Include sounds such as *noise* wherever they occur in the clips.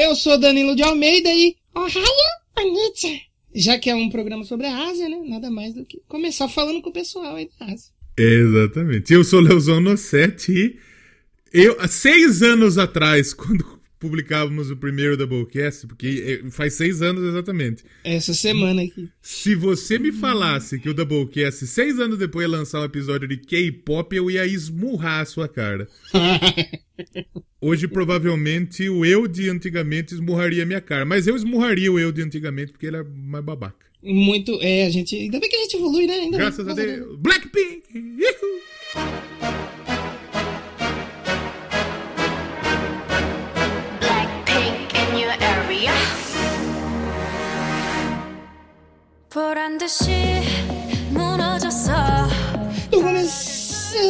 Eu sou Danilo de Almeida e... Ohio, Bonita. Já que é um programa sobre a Ásia, né? Nada mais do que começar falando com o pessoal aí da Ásia. Exatamente. Eu sou Leozão Nossetti e eu, há seis anos atrás, quando publicávamos o primeiro Doublecast, porque é, faz seis anos exatamente. Essa semana aqui. Se você me falasse que o Doublecast, seis anos depois, ia lançar um episódio de K-pop, eu ia esmurrar a sua cara. *laughs* Hoje, provavelmente, o eu de antigamente esmurraria a minha cara. Mas eu esmurraria o eu de antigamente, porque ele é mais babaca. Muito. É, a gente. Ainda bem que a gente evolui, né? Ainda Graças bem, a Deus. Blackpink! Uhul! 보란 듯이 무너졌어. Tô começando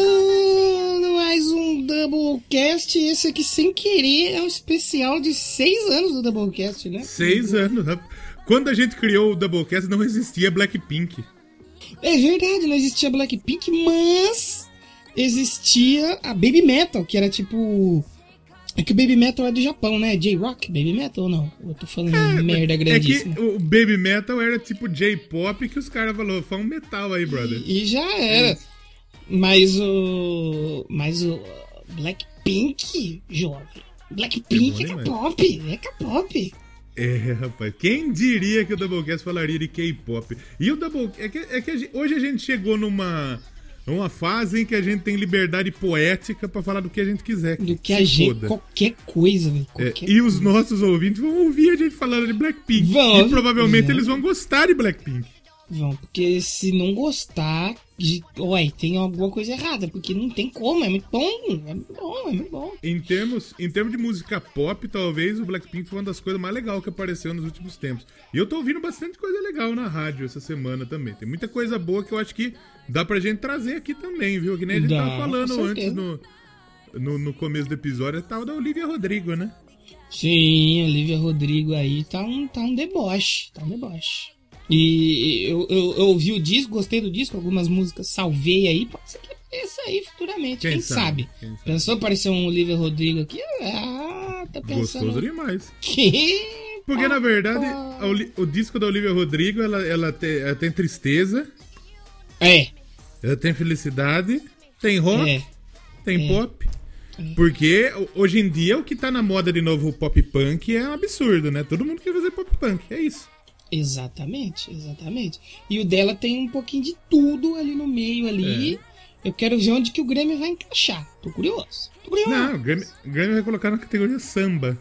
mais um Doublecast. Esse aqui, sem querer, é um especial de seis anos do Doublecast, né? Seis anos. né? Quando a gente criou o Doublecast, não existia Blackpink. É verdade, não existia Blackpink, mas existia a Baby Metal, que era tipo. é que o Baby Metal é do Japão, né? J-Rock, Baby Metal ou não? Eu tô falando merda É grandíssima. que o Baby Metal era tipo J-pop que os caras falaram, faz um metal aí, brother. E já era. Mas o. Mas o. Blackpink, jovem. Blackpink É é. K-pop. É K-pop. É, rapaz, quem diria que o Doublecast falaria de K-pop? E o Double... É que, é que a gente- hoje a gente chegou numa, numa fase em que a gente tem liberdade poética pra falar do que a gente quiser. Do que a gente. foda. Qualquer coisa, velho. É, e os nossos ouvintes vão ouvir a gente falando de Blackpink. Vão. E provavelmente Vão. eles vão gostar de Blackpink. Vão, porque se não gostar, de... ué, tem alguma coisa errada, porque não tem como, é muito bom, é muito bom, é muito bom. Em termos, em termos de música pop, talvez o Blackpink foi uma das coisas mais legais que apareceu nos últimos tempos. E eu tô ouvindo bastante coisa legal na rádio essa semana também. Tem muita coisa boa que eu acho que dá pra gente trazer aqui também, viu? Que nem a gente Dá, tava falando antes no, no, no começo do episódio, é tal da Olivia Rodrigo, né? Sim, Olivia Rodrigo aí tá um, tá um deboche, tá um deboche. E eu, eu, eu ouvi o disco, gostei do disco, algumas músicas salvei aí, pode ser que apareça aí futuramente, quem, Quem sabe? sabe, quem sabe. Pensou aparecer um Olivia Rodrigo aqui? Ah, tá pensando... Gostoso demais. Que... Porque, na verdade, Oli- o disco da Olivia Rodrigo, ela, ela, tem, ela tem tristeza, É, ela tem felicidade, tem rock, é. tem É. pop. Porque ho- hoje em dia o que tá na moda de novo o pop punk é um absurdo, né? Todo mundo quer fazer pop punk, é isso. Exatamente, exatamente. E o dela tem um pouquinho de tudo ali no meio ali. É. Eu quero ver onde que o Grêmio vai encaixar. Tô curioso. Tô curioso. Não, o Grammy, o Grammy vai colocar na categoria samba.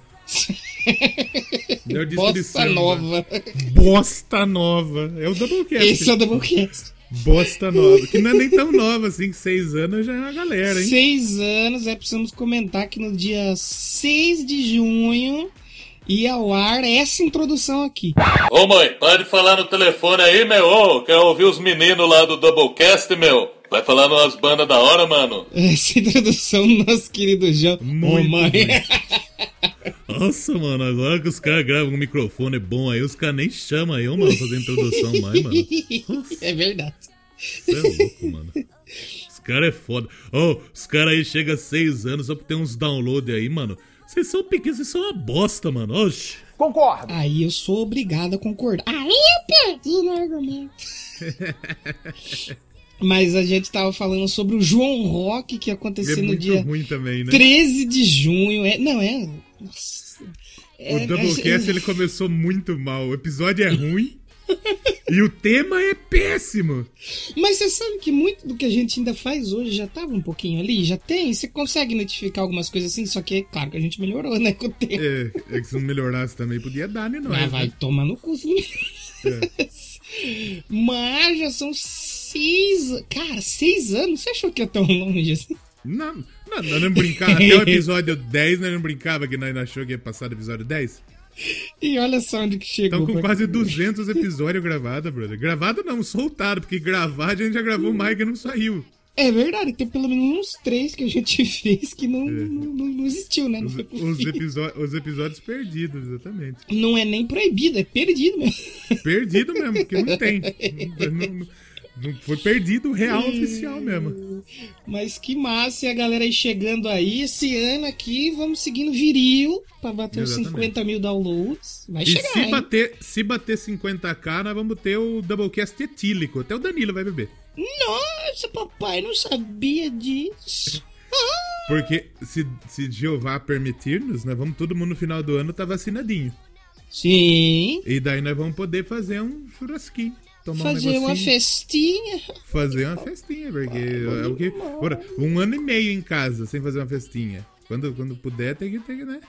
É o disco de Bossa samba. nova. Bosta nova. É o Doublecast. Esse é o Doublecast. Bosta nova. Que não é nem tão nova assim, que seis anos já é uma galera, hein? Seis anos, é precisamos comentar que no dia 6 de junho ia ao ar essa introdução aqui. Ô mãe, pode falar no telefone aí, meu. Ô, quer ouvir os meninos lá do Doublecast, meu? Vai falando umas bandas da hora, mano. Essa introdução do nosso querido João. Ô, mãe. *laughs* Nossa, mano, agora que os caras gravam o microfone bom aí, os caras nem chamam eu, mano, fazer introdução mais, mano. *laughs* é verdade. Você é louco, mano. Os caras é foda. Ô, os caras aí chegam a seis anos só pra ter uns download aí, mano. Vocês são pequenos, vocês são uma bosta, mano. Oxi. Aí eu sou obrigado a concordar. Aí eu perdi no argumento. *laughs* Mas a gente tava falando sobre o João Rock que ia É no dia ruim também, né? 13 de junho. É, não, é. Nossa. É, O Doublecast ele começou muito mal. O episódio é ruim *laughs* e o tema é péssimo. Mas você sabe que muito do que a gente ainda faz hoje já tava um pouquinho ali? Já tem? Você consegue identificar algumas coisas assim? Só que é claro que a gente melhorou, né? Com o tempo. É, é que se não melhorasse também podia dar, né? Nós, Mas vai né? tomar no cu. É. Mas já são seis. Cara, seis anos? Você achou que ia tão longe assim? Não, não, nós não brincava. Até o *laughs* episódio 10 nós não brincava que nós achou que ia passar do episódio 10. *laughs* E olha só onde que chegou. Estamos com quase 200 episódios gravados, brother. Gravado não, soltado, porque gravar a gente já gravou mais que não saiu. É verdade, tem pelo menos uns três que a gente *laughs* fez que não, não, não- não existiu, né? Não, Os, foi os, os episódios perdidos, exatamente. não é nem proibido, é perdido mesmo. Perdido mesmo, porque não tem. *laughs* Não foi perdido o real oficial mesmo. Mas que massa, e a galera aí chegando aí. Esse ano aqui, vamos seguindo viril pra bater os Exatamente. 50 mil downloads. Vai E chegar, se hein? bater, se bater 50k, nós vamos ter o Doublecast etílico. Até o Danilo vai beber. Nossa, papai, não sabia disso. Porque se, se Jeová permitir-nos, nós vamos todo mundo no final do ano tá vacinadinho. Sim. E daí nós vamos poder fazer um churrasquinho. Tomar Fazer um uma festinha. Fazer uma festinha, porque é o que. Ora, um ano e meio em casa sem fazer uma festinha. Quando, quando puder, tem que ter, né?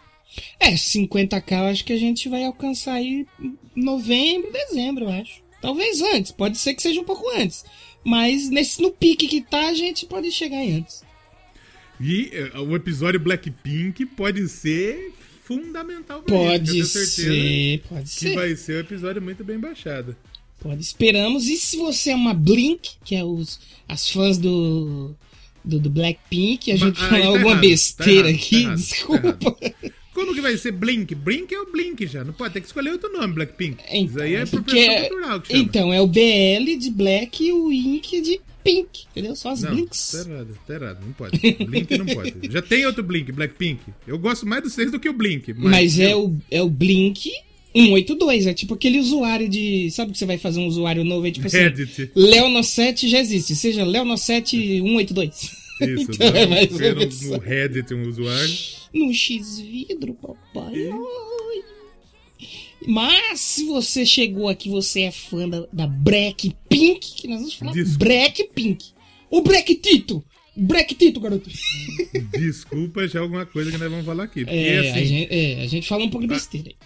É, 50k eu acho que a gente vai alcançar aí em novembro, dezembro, eu acho. Talvez antes, pode ser que seja um pouco antes. Mas nesse, no pique que tá, a gente pode chegar antes. E eh, o episódio Blackpink pode ser fundamental pra Pode certeza ser, pode Que ser. vai ser um episódio muito bem baixado. Pode, esperamos. E se você é uma Blink, que é os, as fãs do, do, do Blackpink, a gente ah, falar aí tá alguma errado, besteira tá errado, aqui, tá errado, tá desculpa. Como que vai ser Blink? Blink é o Blink já. Não pode ter que escolher outro nome, Blackpink. Então, Isso aí é porque- apropriação cultural que chama. Então, é o BL de Black e o Ink de Pink, entendeu? Só as Não, Blinks. tá errado, tá errado. Não pode. Blink não pode. *laughs* Já tem outro Blink, Blackpink. Eu gosto mais do seis do que o Blink. Mas, Mas é o, é o Blink 182, é tipo aquele usuário de. Sabe que você vai fazer um usuário novo aí, tipo assim. Reddit. Leono7 já existe, seja Leono7 182. Isso, *laughs* Então, é mais ou no, menos. no Reddit um usuário. No X-Vidro, papai. Ai. Mas se você chegou aqui, você é fã da, da Black Pink, que nós vamos falar Desculpa. Black Pink. O Black Tito! Black Tito, garoto. Desculpa já alguma coisa que nós vamos falar aqui. Porque É, assim, a gente, é, a gente fala um pouco de besteira aí.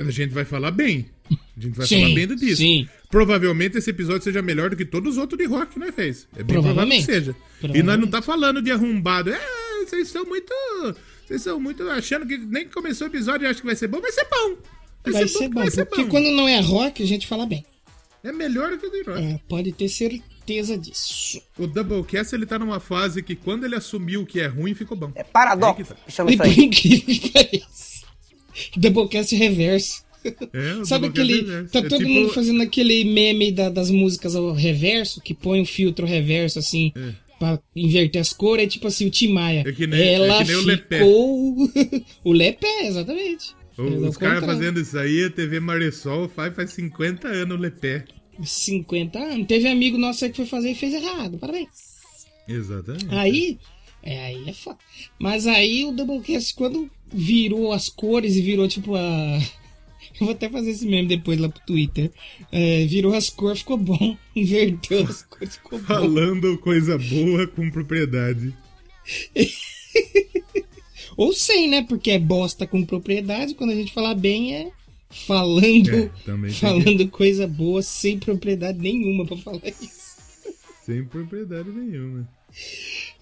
A gente vai falar bem. A gente vai Sim, falar bem do disco. sim. Provavelmente esse episódio seja melhor do que todos os outros de rock que nós fez. É bem provável Provavelmente. que seja. E nós não tá falando de arrombado. É, vocês são muito. Vocês são muito achando que nem que começou o episódio e acha que vai ser bom. Vai ser bom. Vai ser bom, vai ser porque bom. quando não é rock, a gente fala bem. É melhor do que o de rock. É, pode ter certeza disso. O Doublecast ele tá numa fase que quando ele assumiu que é ruim, ficou bom. É paradoxo, É que tá. chama isso *laughs* aí. Doublecast reverso. É, *laughs* Sabe aquele. é- Tá é todo tipo- mundo fazendo aquele meme da- das músicas ao reverso, que põe um filtro reverso assim. Pra inverter as cores, é tipo assim, o Tim Maia. É que nem- é Ela que nem o Lepé. ficou. *laughs* o Lepé, exatamente. O- É Os caras fazendo isso aí, a TV Maresol faz, faz 50 anos o Lepé. 50 anos. Teve amigo nosso aí que foi fazer e fez errado. Parabéns. Exatamente. Aí, é, aí é foda. Mas aí o Doublecast, quando virou as cores e virou tipo a. *laughs* Eu vou até fazer esse meme depois lá pro Twitter. É, virou as cores, ficou bom. *laughs* Inverteu as cores, ficou bom. Falando coisa boa com propriedade. *laughs* Ou sem, né? Porque é bosta com propriedade. Quando a gente falar bem, é falando, É, tem falando coisa boa sem propriedade nenhuma pra falar isso. Sem propriedade nenhuma.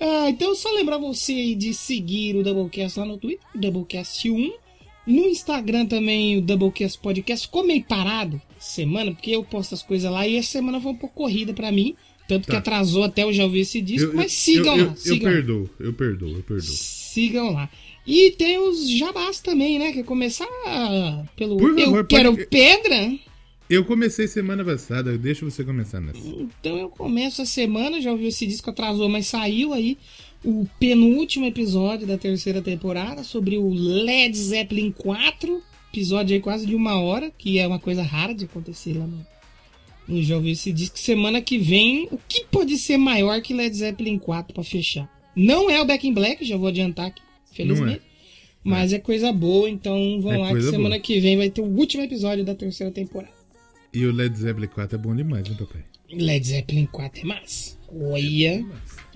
Ah, então só lembrar você aí de seguir o Doublecast lá no Twitter, Doublecast1. No Instagram também, o Doublecast Podcast. Ficou meio parado semana, porque eu posto as coisas lá e essa semana foi um pouco corrida pra mim. Tanto que Tá. atrasou até eu já ouvi esse disco, Eu- mas eu- sigam eu, lá. Eu, sigam lá. perdoo, eu perdoo, eu perdoo. Sigam lá. E tem os jabás também, né? Que começar pelo favor, Eu Quero pode- Pedra. Eu comecei semana passada, eu deixo você começar nessa. Então eu começo a semana, já ouvi esse disco, atrasou, mas saiu aí o penúltimo episódio da terceira temporada sobre o Led Zeppelin 4. Episódio aí quase de uma hora, que é uma coisa rara de acontecer lá no, no Já ouvi esse disco. Semana que vem, o que pode ser maior que Led Zeppelin 4 pra fechar? Não é o Back in Black, já vou adiantar aqui, felizmente. Mas é coisa boa, então vamos É lá que semana boa. que vem vai ter o último episódio da terceira temporada. E o Led Zeppelin 4 é bom demais, hein, papai? Led Zeppelin 4 é massa. Olha.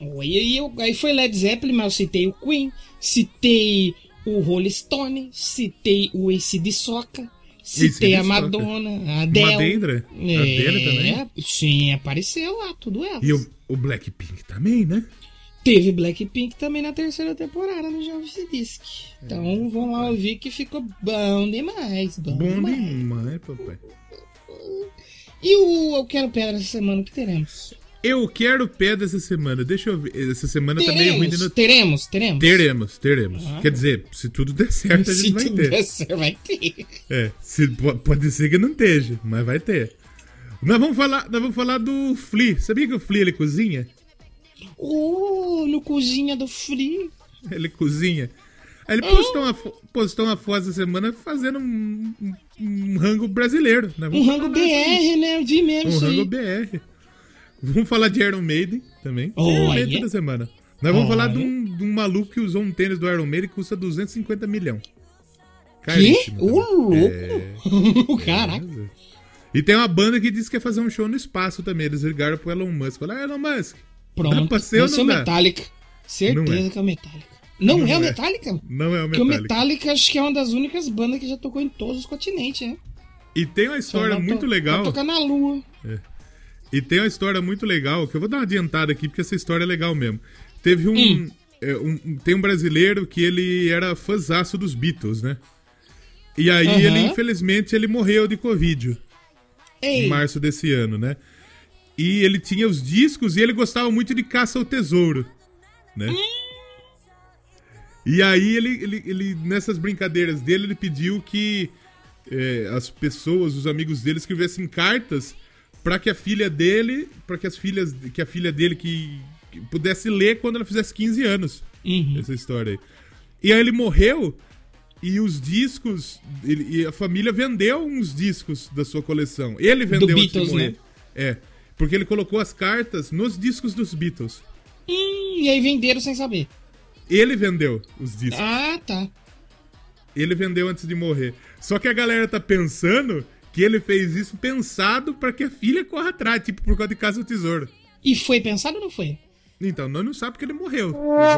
Olha, e eu, aí foi Led Zeppelin, mas eu citei o Queen, citei o Rolling Stone, citei o Ace de Soca, citei a Soca. Madonna, a Adele. Madeira? É, A dele também? Sim, apareceu lá, tudo ela. E o, o Blackpink também, né? Teve Blackpink também na terceira temporada no Jovem Disc. Então vão lá ouvir que ficou bom demais. Bom, Bom demais. demais, papai. E o Eu Quero Pedra essa semana que teremos? Eu quero pé dessa semana. Deixa eu ver. Essa semana tá meio ruim de Teremos, notícia. teremos, teremos. Teremos, teremos. Ah. Quer dizer, se tudo der certo, a gente Se vai tudo ter. der certo, vai ter. É, se, po- pode ser que não esteja, mas vai ter. Nós vamos falar, nós vamos falar do Flea. Sabia que o Flea ele cozinha? Oh, no cozinha do frio. Ele cozinha. Aí ele postou uma, postou uma foto essa semana fazendo um, um- um rango brasileiro. Né? Um rango. BR, né? Eu vi mesmo Um rango aí. BR. Vamos falar de Iron Maiden também. Oh, Iron Maiden toda semana. Nós vamos Oh, falar de um, de um maluco que usou um tênis do Iron Maiden que custa 250 milhões. Que? Caríssimo também. louco! É, *laughs* Caraca. E tem uma banda que disse que quer fazer um show no espaço também. Eles ligaram pro Elon Musk. Falaram, ah, Elon Musk, Pronto. dá pra ser é? Metallica. Certeza é. que é o Metallica. Não, Não é o é. Metallica? Não é o Porque o Metallica. Metallica acho que é uma das únicas bandas que já tocou em todos os continentes, né? E tem uma história Só não muito to- legal. Vai tocar na lua. E tem uma história muito legal, que eu vou dar uma adiantada aqui, porque essa história é legal mesmo. Teve um. Hum. é, um- tem um brasileiro que ele era fãzaço dos Beatles, né? E aí Aham. ele, infelizmente, ele morreu de Covid em Ei, março desse ano, né? E ele tinha os discos e ele gostava muito de Caça ao Tesouro, né? E aí ele, ele, ele, nessas brincadeiras dele, ele pediu que é, as pessoas, os amigos dele, escrevessem cartas para que a filha dele, para que as filhas, que a filha dele que, que pudesse ler quando ela fizesse 15 anos. Uhum. Essa história aí. E aí ele morreu e os discos, ele- e a família vendeu uns discos da sua coleção. Ele vendeu de Beatles, né? É, porque ele colocou as cartas nos discos dos Beatles. Hum, e aí venderam sem saber. Ele vendeu os discos. Ah, tá. Ele vendeu antes de morrer. Só que a galera tá pensando que ele fez isso pensado pra que a filha corra atrás, tipo por causa de Casa do Tesouro. E foi pensado ou não foi? Então, nós não sabe porque ele morreu.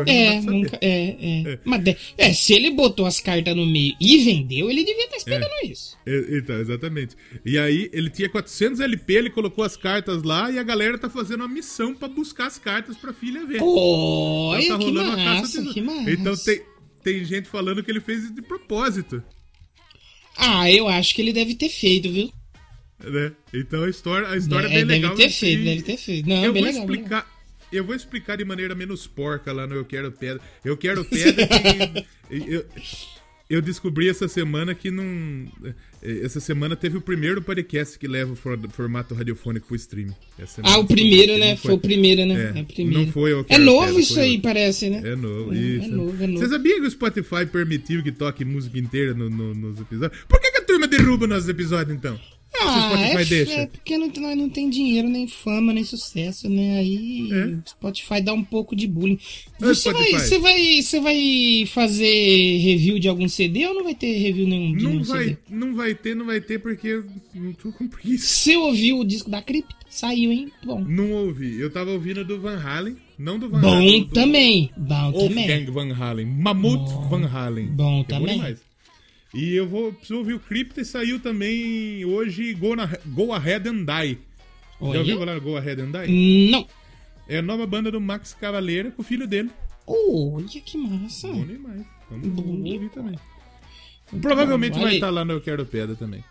É, saber. nunca. É, é. Mas de- é, se ele botou as cartas no meio e vendeu, ele devia estar esperando isso. É, Então, exatamente. E aí, ele tinha 400 LP, ele colocou as cartas lá e a galera tá fazendo uma missão pra buscar as cartas pra filha ver. Olha, Então tá rolando massa, que massa. Então tem, tem gente falando que ele fez de propósito. Ah, eu acho que ele deve ter feito, viu? Né? Então a história, a história é, É, bem deve legal. ter e- feito, deve ter feito. Não, eu bem vou legal, explicar. Eu vou explicar de maneira menos porca lá no Eu Quero Pedra. Eu Quero Pedra que *laughs* eu, eu descobri essa semana que não. Essa semana teve o primeiro podcast que leva o for- formato radiofônico pro stream. Ah, o primeiro, né? não Foi o primeiro, né? É, É, o primeiro. não foi É novo Pedra, isso foi aí, parece, né? É novo, É, isso. é novo, é novo. Você sabia que o Spotify permitiu que toque música inteira no- no- nos episódios? Por que, que a turma derruba nossos episódios, então? Se o Ah, Spotify é, deixa. é porque não, não tem dinheiro, nem fama, nem sucesso, né? Aí É. o Spotify dá um pouco de bullying. Ô, Você vai, você, vai, você vai fazer review de algum CD ou não vai ter review nenhum de Não nenhum vai, CD? não vai ter, não vai ter, porque eu não tô com preguiça. Você ouviu o disco da Crypt? Saiu, hein? Bom. Não ouvi. Eu tava ouvindo do Van Halen, não do Van Bom Halen. do- também. Bom também. Wolfgang Van Halen. Mammoth Van Halen. bom é também. demais. E eu vou preciso ouvir o Crypto e saiu também hoje Go, na, Go Ahead and Die. Olha. Já ouviu falar Go Ahead and Die? Não. É a nova banda do Max Cavaleira com o filho dele. Olha que massa. Bom demais. Vamos, vamos ouvir também. Provavelmente Olha vai estar lá no Eu Quero Pedra também.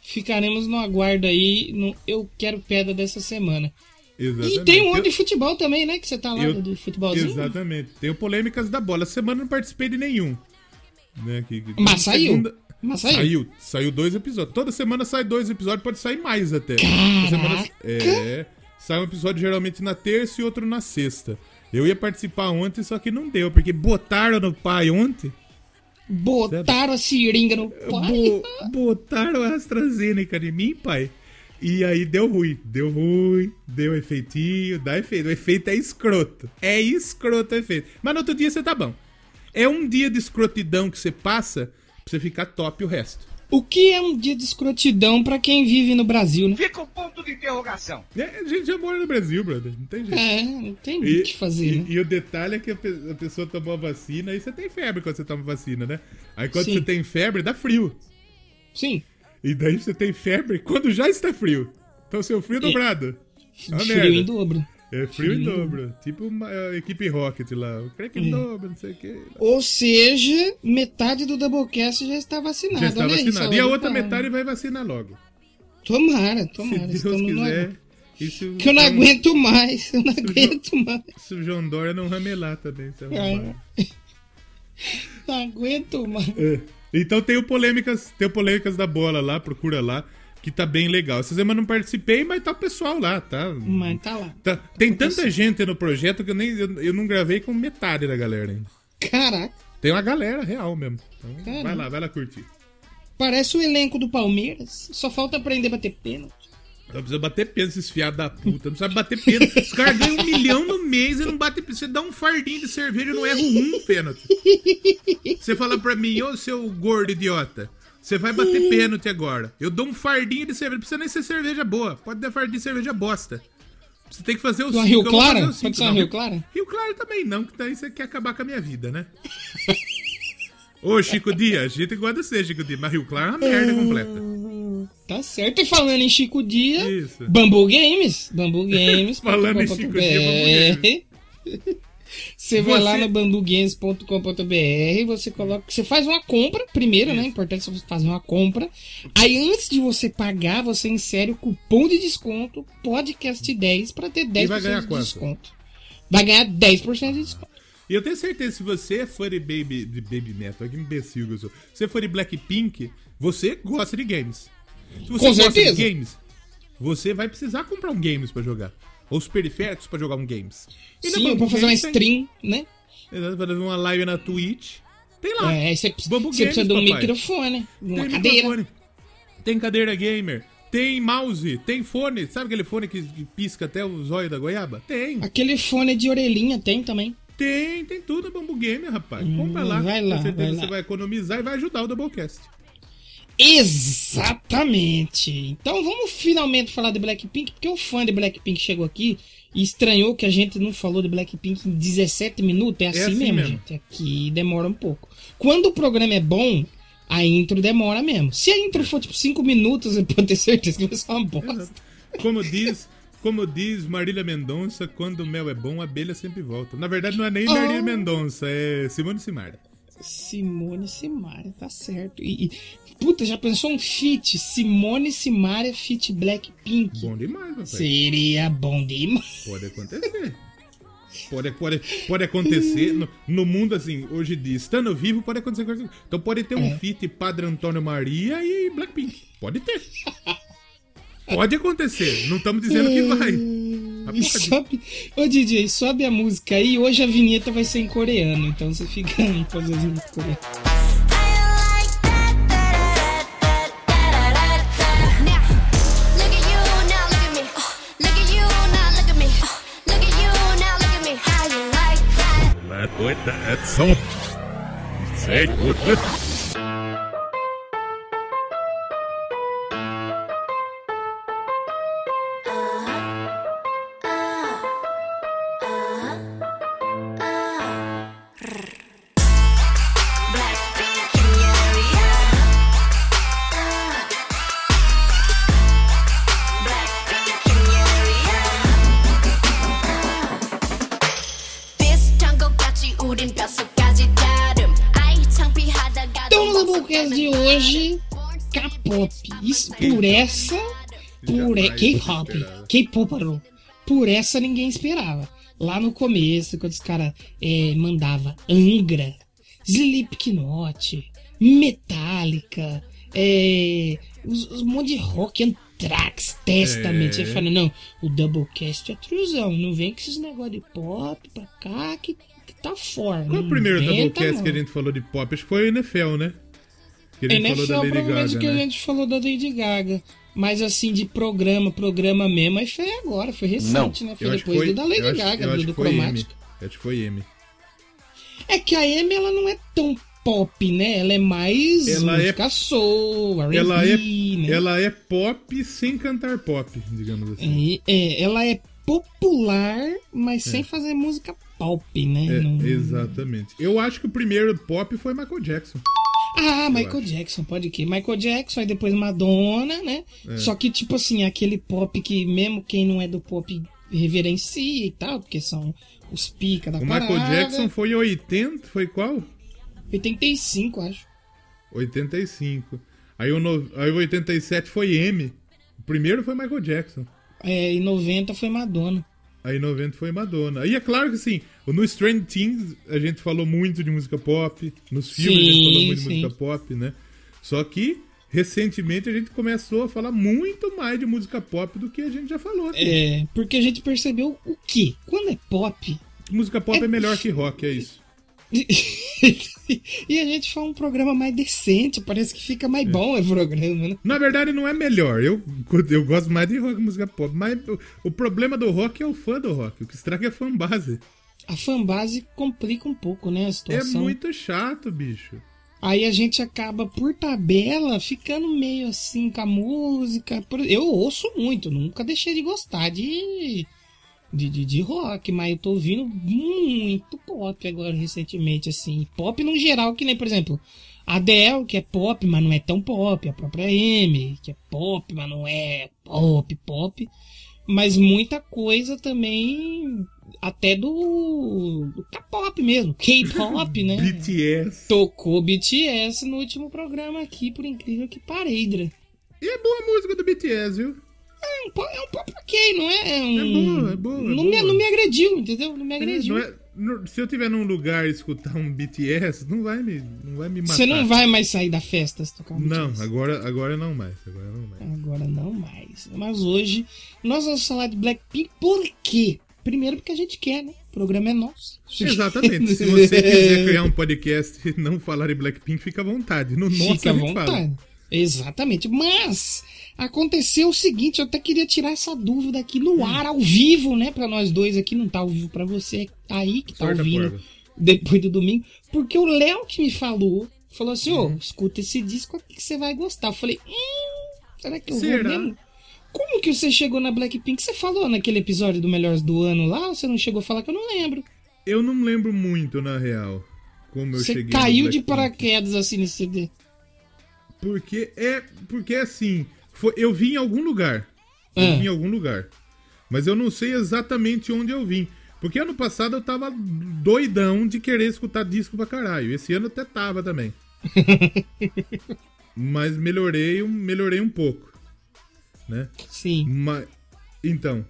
Ficaremos no aguardo aí no Eu Quero Pedra dessa semana. Exatamente. E tem um outro de futebol também, né? Que você tá lá Eu- do, do futebolzinho. Exatamente. Tem o Polêmicas da Bola. Essa semana eu não participei de nenhum. Né, que- que- Mas saiu. segunda- Mas saiu. Saiu. Saiu dois episódios. Toda semana sai dois episódios, pode sair mais até. Semana- é. Sai um episódio geralmente na terça e outro na sexta. Eu ia participar ontem, só que não deu, porque botaram no pai ontem. Botaram a seringa no pai. Bo- botaram a AstraZeneca em mim, pai. E aí deu ruim. Deu ruim, deu efeitinho, dá efeito. O efeito é escroto. É escroto o efeito. Mas no outro dia você tá bom. É um dia de escrotidão que você passa pra você ficar top o resto. O que é um dia de escrotidão pra quem vive no Brasil, né? Fica o ponto de interrogação. É, a gente já mora no Brasil, brother. Não tem jeito. É, não tem o que fazer, e, né? e o detalhe é que a, pe- a pessoa tomou a vacina, aí você tem febre quando você toma vacina, né? Aí quando Sim. você tem febre, dá frio. Sim. E daí você tem febre quando já está frio. Então seu frio dobrado. É Frio merda. em dobro. É frio em Frio. dobro. Tipo uma a equipe Rocket lá. O crack em dobro, não sei o que. Ou seja, metade do Doublecast já está vacinado. Já está Olha aí, vacinado. E a outra para. metade vai vacinar logo. Tomara, *laughs* Se tomara. Deus estamos no quiser. aguardo. E se o, Que eu não João- aguento mais, eu não aguento mais. se o João Dória não ramelar também. se É. arrumar. *laughs* Não aguento mais. É. Então tem o polêmicas, tem o polêmicas da bola lá, procura lá, que tá bem legal. Essa semana eu não participei, mas tá o pessoal lá, tá? Mas tá lá. Tá- tem tanta gente no projeto que eu, nem, eu, eu não gravei com metade da galera ainda. Caraca, Tem uma galera real mesmo. Então, Caramba. vai lá, vai lá curtir. parece o elenco do Palmeiras. Só falta aprender a bater pênalti. Só precisa bater pênalti, esses fiados da puta. Não sabe bater pênalti. Os caras ganham um milhão no mês e não bate pênalti. Você dá um fardinho de cerveja e não erra um pênalti. Você fala pra mim, ô seu gordo idiota, você vai bater pênalti agora. Eu dou um fardinho de cerveja. Não precisa nem ser cerveja boa. Pode dar fardinho de cerveja bosta. Você tem que fazer o cinco. Rio Clara? fazer o Pode cinco, ser não. Rio Clara? Rio Claro também não, que daí você quer acabar com a minha vida, né? Ô, Chico Dias, a gente gosta de ser Chico Dias, mas Rio Claro é uma merda completa. Tá certo. E falando em Chico Dia, Isso. Bambu Games. Bambu *laughs* Games. Falando em Chico Dia, Bambu Games. *laughs* Você vai lá no bambugames.com.br, você coloca, você faz uma compra primeiro, né? É importante você fazer uma compra. Aí antes de você pagar, você insere o cupom de desconto podcast10 para ter 10% vai ganhar de quanto? desconto. Vai ganhar 10% de desconto. E eu tenho certeza, se você é fã de Baby, de baby Metal, que imbecil que eu sou. Se você for de Blackpink, você gosta de games. Se você Com gosta certeza. de games, você vai precisar comprar um games pra jogar. Ou os periféricos pra jogar um games. E na Sim, pra fazer uma Games tem- stream, né? Exato, Pra fazer uma live na Twitch. Tem lá. É, você, Bambu você precisa de um Games, papai. microfone, uma tem cadeira. microfone. Tem cadeira gamer. Tem mouse. Tem fone. Sabe aquele fone que, pisca até o zóio da goiaba? Tem. Aquele fone de orelhinha tem também. Tem, tem tudo Bambu Gamer, rapaz. Compra lá. Hum, vai lá, certeza vai você lá. vai economizar e vai ajudar o Doublecast. Exatamente. Então vamos finalmente falar de Blackpink, porque o fã de Blackpink chegou aqui e estranhou que a gente não falou de Blackpink em 17 minutos. É assim, assim mesmo, mesmo. gente. Aqui demora um pouco. Quando o programa é bom, a intro demora mesmo. Se a intro for tipo 5 minutos, *laughs* eu pode ter certeza que vai ser uma bosta. Como diz, como diz Marília Mendonça, quando o mel é bom, a abelha sempre volta. Na verdade, não é nem Marília Oh. Mendonça, é Simone Simara. Simone Simaria, tá certo. E, e, puta, já pensou um feat? Simone Simaria feat Blackpink. Bom demais, papai. Seria bom demais. Pode acontecer. Pode, pode, pode acontecer no, no mundo assim, hoje de estando vivo, pode acontecer coisa. Então pode ter um É. feat Padre Antônio Maria e Blackpink. Pode ter. Pode acontecer. Não estamos dizendo que vai. E sobe. Ô DJ, sobe a música aí. Hoje a vinheta vai ser em coreano, então você fica *laughs* fazendo em coreano. Look at you now, look at por essa. Por K-pop. K-pop. Por essa ninguém esperava. Lá no começo, quando os caras é, mandava Angra, Slipknot, Metallica, é, os, os monte de rock, Anthrax, Testament. É. Você fala, não, o Doublecast é truzão. Não vem com esses negócios de pop pra cá que, que tá fora. Qual é o primeiro Doublecast não. que a gente falou de pop? Acho que foi o NFL, né? A NFL, falou da Lady provavelmente Gaga, que a né? gente falou da Lady Gaga. Mas assim, de programa, programa mesmo, aí foi agora, foi recente, né? Foi Eu depois do da eu Lady acho- Gaga, eu do, acho do foi M. Cromática. Acho que foi M. É que a Amy, ela não é tão pop, né? Ela é mais Ela é- música soul, R&B, Ela é, né? ela é pop sem cantar pop, digamos assim. E- é, ela é popular, mas sem fazer música pop, né? É, Não- exatamente. Eu acho que o primeiro pop foi Michael Jackson. Ah, Michael. Jackson, pode que. Michael Jackson, aí depois Madonna, né? É. Só que, tipo assim, aquele pop que mesmo quem não é do pop reverencia e tal, porque são os pica da O parada. Michael Jackson foi em 80, foi qual? 85, acho. 85. Aí o, no, aí o 87 foi M. O primeiro foi Michael Jackson. É, e 90 foi Madonna. Aí 90 foi Madonna. E é claro que assim, no Stranger Things a gente falou muito de música pop, nos filmes a gente Sim, falou muito de sim. música pop, né? Só que recentemente a gente começou a falar muito mais de música pop do que a gente já falou. aqui. É, porque a gente percebeu o quê? Quando é pop, Música pop é melhor que rock, é isso. *laughs* e a gente faz um programa mais decente, parece que fica mais bom o programa, né? Na verdade, não é melhor. Eu, *laughs* eu gosto mais de rock, música pop. Mas o, o problema do rock é o fã do rock. O que estraga é a fanbase. A fanbase complica um pouco, né, a É situação. muito chato, bicho. Aí a gente acaba, por tabela, ficando meio assim com a música. Eu ouço muito, nunca deixei de gostar de, de, de, de rock, mas eu tô ouvindo muito pop agora recentemente, assim. Pop no geral, que nem, por exemplo, a Adele, que é pop, mas não é tão pop. A própria M, que é pop, mas não é pop, pop. Mas muita coisa também, até do, do K-pop mesmo, K-pop, né? *laughs* BTS. Tocou BTS no último programa aqui, por incrível que pareça. E é boa a música do BTS, viu? É um, é um pop ok, não é? É, um, É boa, é boa, é não, Me, boa. não me agrediu, entendeu? Não me agrediu. Não é- não- se eu tiver num lugar e escutar um BTS, não vai me, não vai me matar. Você não vai mais sair da festa se tocar um Não, BTS. agora, agora não mais. Agora não mais. Agora não mais. Mas hoje nós vamos falar de Blackpink por quê? Primeiro porque a gente quer, né? O programa é nosso. Exatamente. Se você *laughs* quiser criar um podcast e não falar de Blackpink, fica à vontade. No nosso Fica à gente fala. vontade. Exatamente. Mas aconteceu o seguinte, eu até queria tirar essa dúvida aqui no ar, ao vivo, né? Pra nós dois aqui, não tá ao vivo pra você tá aí, que tá Sorte ouvindo depois do domingo. Porque o Léo que me falou, falou assim, ô, Uhum. escuta esse disco aqui que você vai gostar. Eu falei, hum, será que eu Será? vou mesmo? Como que você chegou na Blackpink? Você falou naquele episódio do Melhores do Ano lá, ou você não chegou a falar que eu não lembro? Eu não lembro muito, na real, como eu você cheguei no caiu de paraquedas assim nesse CD. Porque é. Porque assim, foi- eu vim em algum lugar. Eu Ah. vim em algum lugar. Mas eu não sei exatamente onde eu vim. Porque ano passado eu tava doidão de querer escutar disco pra caralho. Esse ano até tava também. *laughs* Mas melhorei, melhorei um pouco. Né? Sim. Mas, então,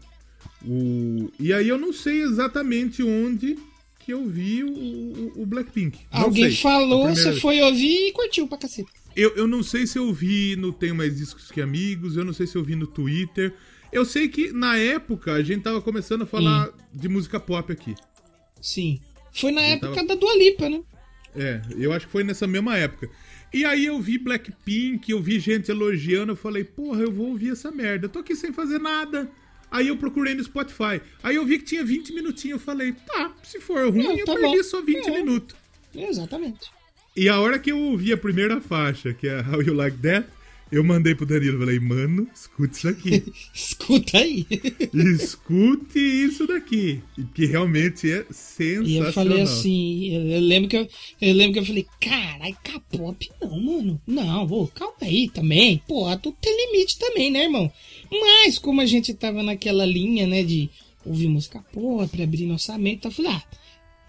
o, e aí eu não sei exatamente onde que eu vi o, o, o Blackpink. Não Alguém sei. falou, você foi ouvir e curtiu pra cacete. Eu, eu não sei se eu vi no Tenho Mais Discos Que Amigos, eu não sei se eu vi no Twitter. Eu sei que na época a gente tava começando a falar de música pop aqui. Sim. Foi na época tava- da Dua Lipa, né? É, eu acho que foi nessa mesma época. E aí eu vi Blackpink, eu vi gente elogiando, eu falei, porra, eu vou ouvir essa merda. Eu tô aqui sem fazer nada. Aí eu procurei no Spotify. Aí eu vi que tinha 20 minutinhos. Eu falei, tá, se for ruim, Não, eu tá perdi bom. só 20 É. minutos. Exatamente. E a hora que eu ouvi a primeira faixa, que é How You Like That, eu mandei pro Danilo, falei, mano, escute isso aqui. *laughs* Escuta aí. escute isso daqui. Que realmente é sensacional. E eu falei assim, eu, lembro que eu, eu lembro que eu falei, carai, K-pop não, mano. Não, ô, calma aí também. Pô, tu tem limite também, né, irmão? Mas como a gente tava naquela linha, né, de ouvir música pop, abrir nossa mente, eu falei, ah,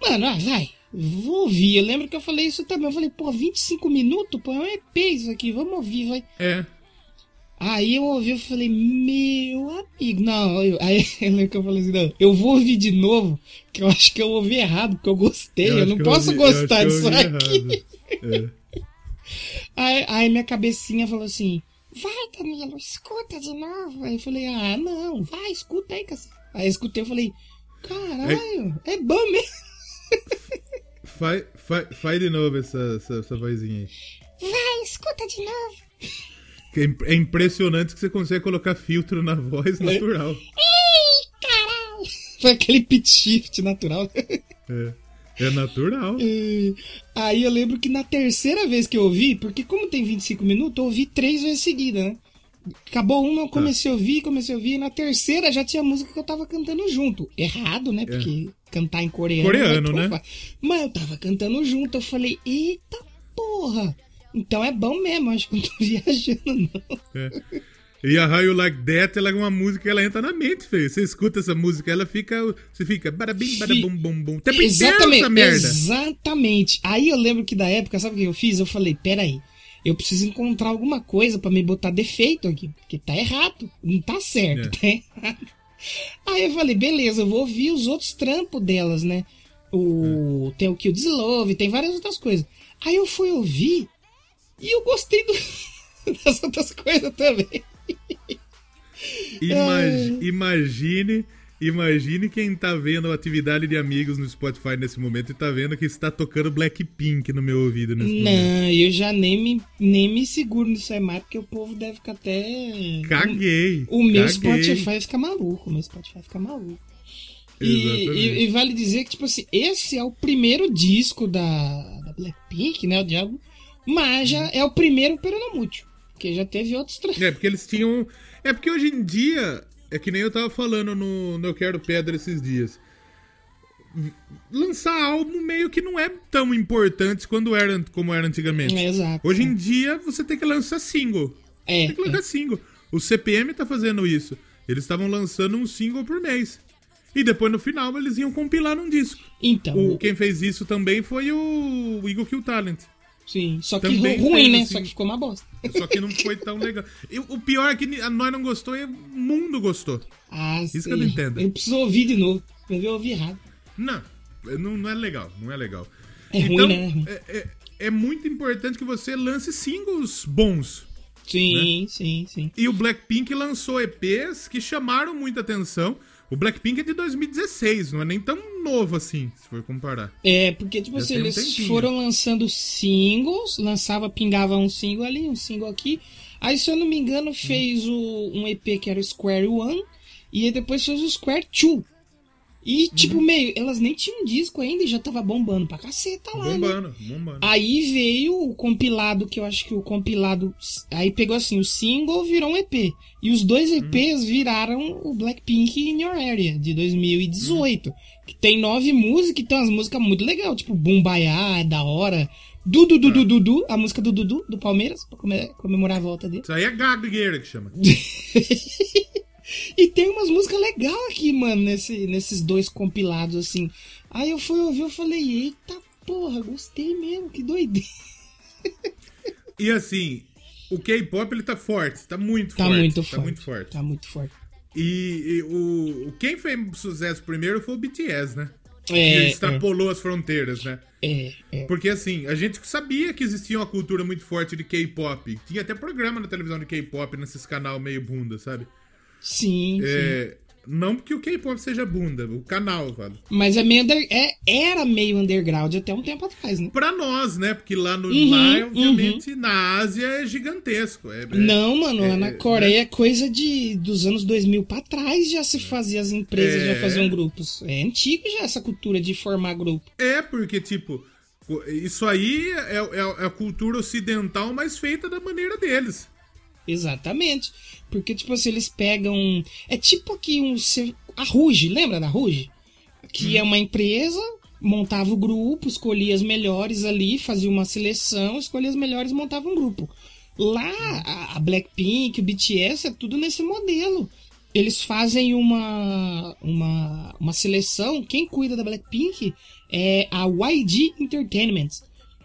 mano, ah, vai, vou ouvir. Eu lembro que eu falei isso também. Eu falei, pô, 25 minutos, pô, é um EP isso aqui, vamos ouvir, vai. É. Aí eu ouvi, eu falei, meu amigo, não, eu, aí *laughs* eu lembro que eu falei assim, não, eu vou ouvir de novo, que eu acho que eu ouvi errado, porque eu gostei, eu, acho não posso ouvi- eu gostar eu disso aqui. É. *laughs* Aí, aí minha cabecinha falou assim, vai Danilo, escuta de novo. Aí eu falei, ah, não, vai, escuta aí, cacete. Aí eu escutei, eu falei, caralho, é, bom mesmo. *laughs* Faz, faz, faz de novo essa, essa, essa vozinha aí. Vai, escuta de novo. É É impressionante que você consegue colocar filtro na voz natural. Ih, caralho. Foi aquele pitch shift natural. É, é natural. E Aí eu lembro que na terceira vez que eu ouvi, porque como tem 25 minutos, eu ouvi três vezes seguida, né? Acabou uma, eu comecei a ouvir, comecei a ouvir, e na terceira já tinha música que eu tava cantando junto. Errado, né? Porque cantar em coreano. Coreano, é né? Mas eu tava cantando junto, eu falei, eita porra! Então é bom mesmo, acho que eu não tô *laughs* viajando, não. É. E a How You Like That, ela é uma música que ela entra na mente, feio. Você escuta essa música, ela fica. Você fica. Barabim, barabum, bum, bum. Exatamente, essa merda. exatamente. Aí eu lembro que da época, sabe o que eu fiz? Eu falei, peraí, eu preciso encontrar alguma coisa pra me botar defeito aqui, porque tá errado, não tá certo, É. tá errado. *laughs* Aí eu falei, beleza, eu vou ouvir os outros trampos delas, né? O, Tem o Kill This Love, tem várias outras coisas. Aí eu fui ouvir e eu gostei do. *laughs* das outras coisas também. Imag- imagine, imagine quem tá vendo a atividade de amigos no Spotify nesse momento e tá vendo que está tocando Blackpink no meu ouvido nesse momento. Não, eu já nem me, nem me seguro nisso aí mais, porque o povo deve ficar até. Caguei. O meu caguei. Spotify fica maluco, o meu Spotify fica maluco. E, e- e vale dizer que, tipo assim, esse é o primeiro disco da, da Blackpink, né? O Diabo. Mas já é o primeiro peronomútil. Porque já teve outros três. É, porque eles tinham. É porque hoje em dia, é que nem eu tava falando no, no Eu Quero Pedra esses dias. Lançar álbum meio que não é tão importante quando era, como era antigamente. É, exato. Hoje em dia, você tem que lançar single. É, Tem que lançar single. O CPM tá fazendo isso. Eles estavam lançando um single por mês. E depois, no final, eles iam compilar num disco. Então, O, quem fez isso também foi o Eagle Kill Talent. sim. Só que também ru- ruim, né? assim, Só que ficou uma bosta. Só que não foi tão legal. E o pior é que nós não gostou e o mundo gostou. Ah, Isso que sei. eu não entendo. Ele precisou ouvir de novo. Eu ouvir errado. Não, não, não é legal, não é legal. É ruim, então, né? É, é- é muito importante que você lance singles bons. Sim, Né? sim, sim. E o Blackpink lançou EPs que chamaram muita atenção. O Blackpink é de 2016, não é nem tão novo assim, se for comparar. É, porque, tipo Já assim, um eles tempinho. foram lançando singles, lançava, pingava um single ali, um single aqui. Aí, se eu não me engano, fez o, um EP que era o Square One, e aí depois fez o Square Two. E, Uhum. tipo, meio, elas nem tinham disco ainda e já tava bombando pra caceta lá, né? Bombando, bombando. Aí veio o compilado, que eu acho que o compilado. Aí pegou assim, o single virou um EP. E os dois EPs viraram o Blackpink in Your Area, de 2018. Que tem nove músicas e tem umas músicas muito legais, tipo Bumbaiá, é da hora. Dudu Dudu Dudu, a música do Dudu, do Palmeiras, pra come- comemorar a volta dele. Isso aí é gagueira que chama. *laughs* E tem umas músicas legais aqui, mano, nesse, nesses dois compilados, assim. Aí eu fui ouvir, eu falei, eita porra, gostei mesmo, que doideira. E assim, o K-pop ele tá forte, tá muito Tá forte. muito Tá forte. muito forte. Tá muito forte. E, e o, quem fez sucesso primeiro foi o BTS, né? que É, extrapolou as fronteiras, né? é, é. Porque assim, a gente sabia que existia uma cultura muito forte de K-pop. Tinha até programa na televisão de K-pop nesses canal meio bunda, sabe? Sim, sim. É, não porque o K-pop seja bunda, o canal, vale. Mas é meio under- é, era meio underground até um tempo atrás, né? Pra nós, né? Porque lá no Uhum, lá, obviamente, na Ásia é gigantesco. É, é- Não, mano, lá é, na é, Coreia é coisa de dos anos 2000 pra trás já se fazia, as empresas É. já faziam grupos. É antigo já essa cultura de formar grupo. É, porque, tipo, isso aí é, é- é a cultura ocidental, mas feita da maneira deles. Exatamente. Porque, tipo assim, eles pegam. É tipo aqui um. A Ruge, lembra da Ruge? Que é uma empresa, montava o grupo, escolhia as melhores ali, fazia uma seleção, escolhia as melhores e montava um grupo. Lá, a- a Blackpink, o BTS, é tudo nesse modelo. Eles fazem uma, uma, uma seleção. Quem cuida da Blackpink é a YG Entertainment.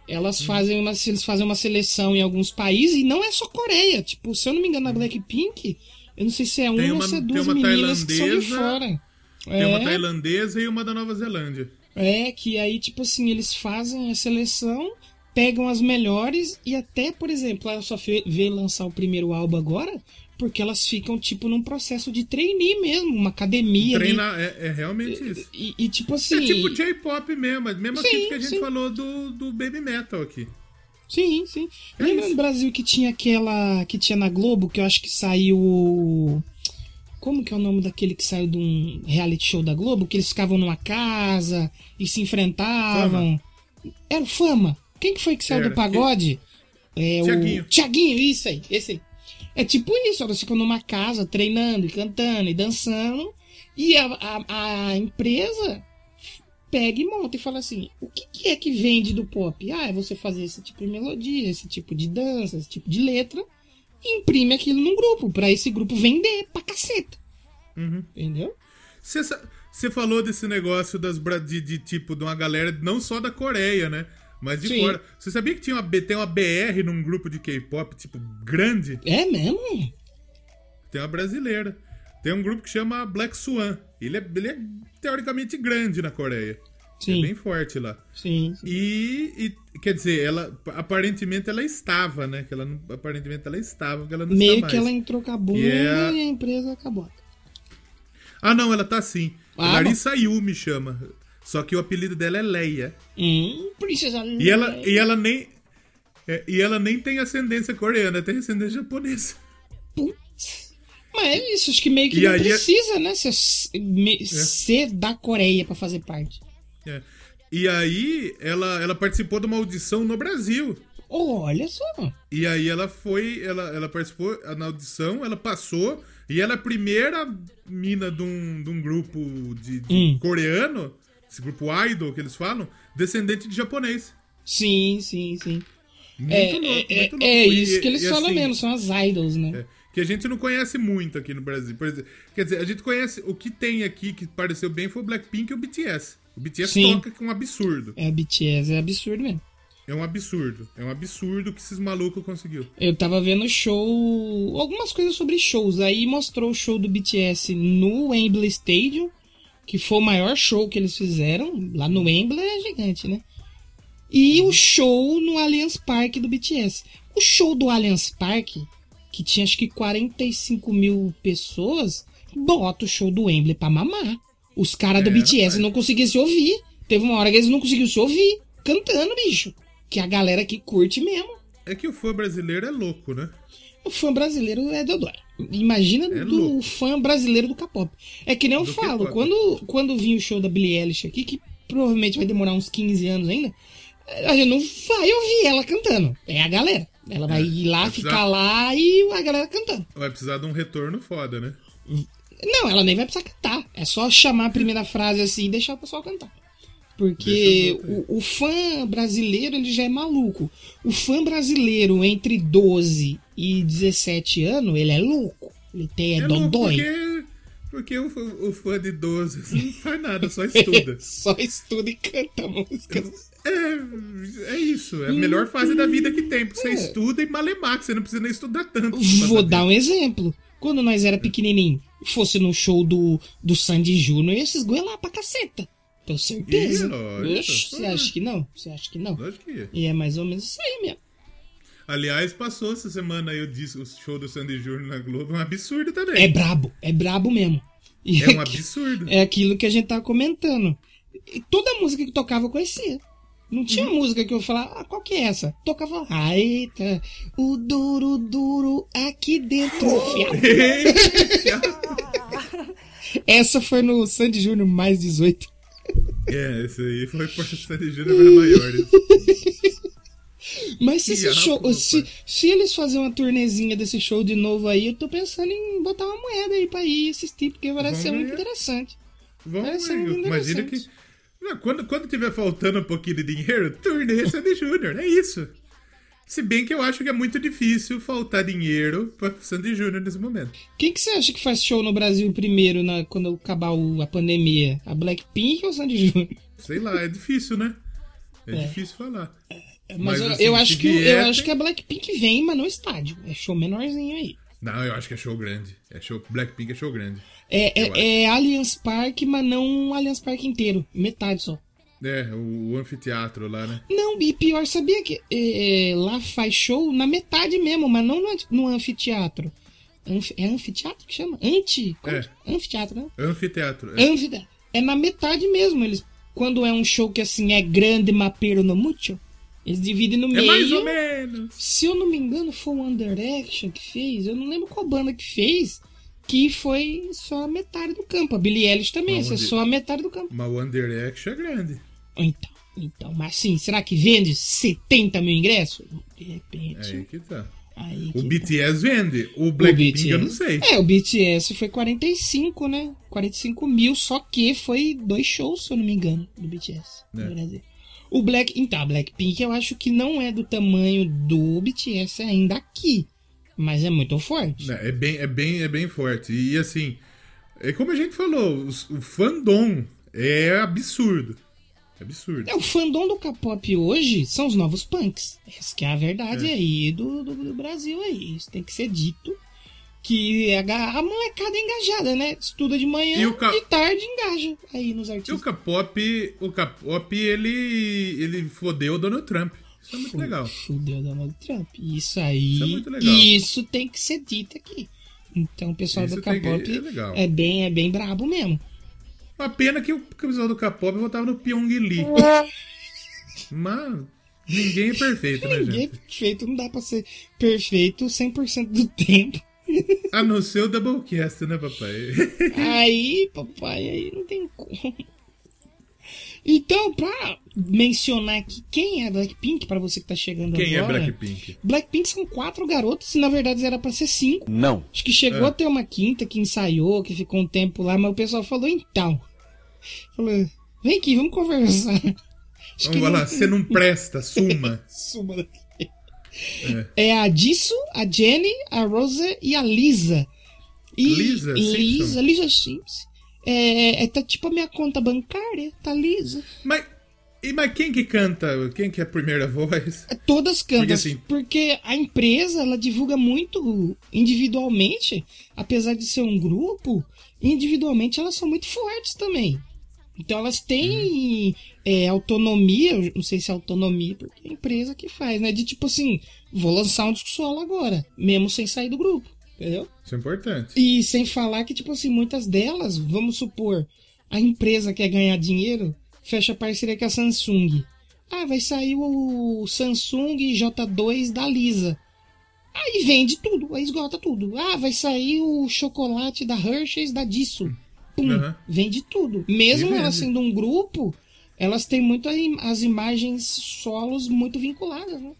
Elas fazem uma, eles fazem uma seleção em alguns países e não é só Coreia. Tipo, se eu não me engano, a Blackpink, eu não sei se é uma, Tem ou uma- se é duas uma meninas que são de fora. Tem uma É. tailandesa e uma da Nova Zelândia. É, que aí, tipo assim, eles fazem a seleção, pegam as melhores e até, por exemplo, ela só veio lançar o primeiro álbum agora porque elas ficam, tipo, num processo de trainee mesmo, uma academia. Treinar é, é realmente isso. E, e, tipo assim... É tipo J-pop mesmo, é mesmo Sim, assim que a gente sim. falou do, do Baby Metal aqui. Sim, sim. É Lembra no Brasil que tinha aquela. que tinha na Globo, que eu acho que saiu. Como que é o nome daquele que saiu de um reality show da Globo? Que eles ficavam numa casa e se enfrentavam. Era o Fama. Quem que foi que saiu Era, do pagode? É Tiaguinho. o. Tiaguinho, isso aí, esse aí. É tipo isso, elas ficam numa casa treinando e cantando e dançando. E a, a, a empresa pega e monta e fala assim: o que, que é que vende do pop? Ah, é você fazer esse tipo de melodia, esse tipo de dança, esse tipo de letra, e imprime aquilo num grupo, pra esse grupo vender pra caceta. Uhum. Entendeu? Você falou desse negócio das, de, de, tipo, de uma galera não só da Coreia, né? Mas de Sim. fora. Você sabia que tinha uma, tem uma BR num grupo de K-pop, tipo, grande? É mesmo? Tem uma brasileira. Tem um grupo que chama Black Swan. Ele é, ele é teoricamente grande na Coreia. Sim. É bem forte lá. Sim. sim. E, e, quer dizer, ela aparentemente ela estava, né? Que ela não, aparentemente ela estava, porque ela não Meio está que mais. ela entrou com a bunda E é a- e a empresa acabou. Ah, não, ela tá sim. Ah, Larissa Yu me chama. Só que o apelido dela é Leia. Hum, princesa E ela, e ela nem. é, e ela nem tem ascendência coreana, tem ascendência japonesa. Putz. Mas é isso, acho que meio que E não é- precisa, né? Ser, me- ser da Coreia pra fazer parte. É. E aí, ela, ela participou de uma audição no Brasil. Olha só. E aí ela foi, ela, ela participou na audição, ela passou, e ela é a primeira mina de um, de um grupo de, de Hum. coreano, esse grupo idol que eles falam, descendente de japonês. Sim, sim, sim. Muito É, louco, é, muito louco. é E- isso que eles e falam assim, mesmo, são as idols, né? é, que a gente não conhece muito aqui no Brasil. Exemplo, quer dizer, a gente conhece. O que tem aqui que pareceu bem foi o Blackpink e o BTS. O BTS Sim. toca com um absurdo. É, BTS é absurdo mesmo. É um absurdo. É um absurdo que esses malucos conseguiu. Eu tava vendo show. Algumas coisas sobre shows. Aí mostrou o show do BTS no Wembley Stadium, que foi o maior show que eles fizeram. Lá no Wembley é gigante, né? E o show no Allianz Parque do BTS. O show do Allianz Parque, que tinha acho que 45 mil pessoas, bota o show do Wembley pra mamar. Os caras do É, BTS não conseguiam se ouvir. Teve uma hora que eles não conseguiam se ouvir cantando, bicho. Que a galera que curte mesmo. É que o fã brasileiro é louco, né? O fã brasileiro é Dodói. Imagina É do louco. fã brasileiro do K-pop. É que nem eu Do falo, quando, quando vir o show da Billie Eilish aqui, que provavelmente vai demorar uns 15 anos ainda, a gente não vai ouvir ela cantando. É a galera. Ela vai ir lá, vai ficar precisar- lá e a galera cantando. Vai precisar de um retorno foda, né? Não, ela nem vai precisar cantar. É só chamar a primeira frase assim e deixar o pessoal cantar. Porque o, o fã brasileiro ele já é maluco. O fã brasileiro entre 12 e 17 anos, ele é louco. Ele tem é, É dodói. porque, porque o, fã- o fã de 12 assim, não faz nada, só estuda. *laughs* Só estuda e canta músicas. É, é isso. É a melhor fase da vida que tem. Porque você É. estuda e malemar, que você não precisa nem estudar tanto. Vou dar um exemplo. Quando nós era pequenininho, fosse no show do, do Sandy Júnior, ia se esgoelar pra caceta. Tenho certeza. Ih, lógico. Oxe, você acha que não? Você acha que não? Lógico que é. E é mais ou menos isso aí mesmo. Aliás, passou essa semana aí o, o show do Sandy Júnior na Globo. É um absurdo também. É brabo, é brabo mesmo. E É um *laughs* absurdo. É aquilo que a gente tava comentando. E toda música que tocava eu conhecia. Não tinha Uhum. música que eu falava, ah, qual que é essa? Tocava, ai, tá, o duro, duro aqui dentro. fiado." *laughs* Essa foi no Sandy Júnior mais 18. É, esse aí foi por Sandy Júnior para maiores. Mas se esse Fiado, show, se, se eles fazerem uma turnezinha desse show de novo aí, eu tô pensando em botar uma moeda aí pra ir assistir, porque parece Vamos ser muito interessante. Vamos Parece ver. muito Imagina que. quando, quando tiver faltando um pouquinho de dinheiro, turnê Sandy Júnior. É isso. Se bem que eu acho que é muito difícil faltar dinheiro pra Sandy Júnior nesse momento. Quem que você acha que faz show no Brasil primeiro, na, quando acabar o- a pandemia? A Blackpink ou o Sandy Júnior? Sei lá, é difícil, né? É, É. difícil falar. Mas, Mas, eu, assim, eu acho que, vier, eu acho que a Blackpink vem, mas no estádio. É show menorzinho aí. Não, eu acho que é show grande. É show. Blackpink é show grande. É, é, é Allianz Parque, mas não Allianz Parque inteiro. Metade só. É, o, o anfiteatro lá, né? Não, e pior, sabia que é, é, lá faz show na metade mesmo, mas não no, anf- no anfiteatro. Anfi- é anfiteatro que chama? Anti? É. que- Anfiteatro, né? Anfiteatro. É. Anfiteatro. É na metade mesmo. Eles, quando é um show que assim é grande, mas pero no mucho, eles dividem no É meio. mais ou menos. Se eu não me engano, foi o Under Action que fez. Eu não lembro qual banda que fez. Que foi só a metade do campo. A Billie Eilish também, essa é só a metade do campo. Mas o Under Action é grande. Então, então, mas sim, será que vende 70 mil ingressos? De repente. É aí que tá. aí O que BTS vende. O tá. Blackpink eu não sei. É, o BTS foi 45, né? 45 mil, só que foi dois shows, se eu não me engano, do BTS É. no Brasil. O Black, então, a Blackpink eu acho que não é do tamanho do BTS ainda aqui, mas é muito forte. É bem, é bem, é bem forte. E assim, é como a gente falou, o fandom é absurdo. É absurdo. É, o fandom do K-pop hoje são os novos punks. Essa que é a verdade aí do, do, do Brasil aí. Isso tem que ser dito. Que a, ga- a molecada é engajada, né? Estuda de manhã E ca- de tarde engaja aí nos E o artistas. K-pop, o K-pop, ele, ele fodeu o Donald Trump. Isso é muito legal. Fudeu Donald Trump. Isso aí. Isso é muito legal. Isso tem que ser dito aqui. Então o pessoal Isso do K-pop é é bem, é bem brabo mesmo. Uma pena que o pessoal do K-pop votava no Pyong Lee. Mas ninguém é perfeito, né, Ninguém é gente? perfeito, não dá pra ser perfeito 100% do tempo. A não ser o Doublecast, né, papai? *laughs* Aí, papai, aí não tem como. Então, pra mencionar aqui quem é Blackpink, pra você que tá chegando Quem é agora. Blackpink? Blackpink são quatro garotas e na verdade era pra ser cinco. Não. Acho que chegou É. a ter uma quinta que ensaiou, que ficou um tempo lá, mas o pessoal falou então. Falou, vem aqui, vamos conversar. *laughs* Acho Vamos lá, não- você não presta, *laughs* suma. Suma daqui. É a Jisoo, a Jenny, a Rosa e a Lisa. E Lisa Lisa, Simpson? Lisa Simpson. É, é, tá tipo a minha conta bancária, tá lisa. Mas, e, mas quem que canta? Quem que é a primeira voz? É, Todas cantam, Porque, porque, assim- a empresa ela divulga muito individualmente, apesar de ser um grupo, individualmente elas são muito fortes também. Então elas têm é, autonomia, eu não sei se é autonomia, porque é a empresa que faz, né? De tipo assim, vou lançar um disco solo agora, mesmo sem sair do grupo, entendeu? Isso é importante. E sem falar que, tipo assim, muitas delas, vamos supor, a empresa quer ganhar dinheiro, fecha parceria com a Samsung. Ah, vai sair o Samsung J2 da Lisa. Aí vende tudo, aí esgota tudo. Ah, vai sair o chocolate da Hershey's da Disso. Pum, Aham. vende tudo. Mesmo vende. elas sendo um grupo, elas têm muito as imagens solos muito vinculadas, né?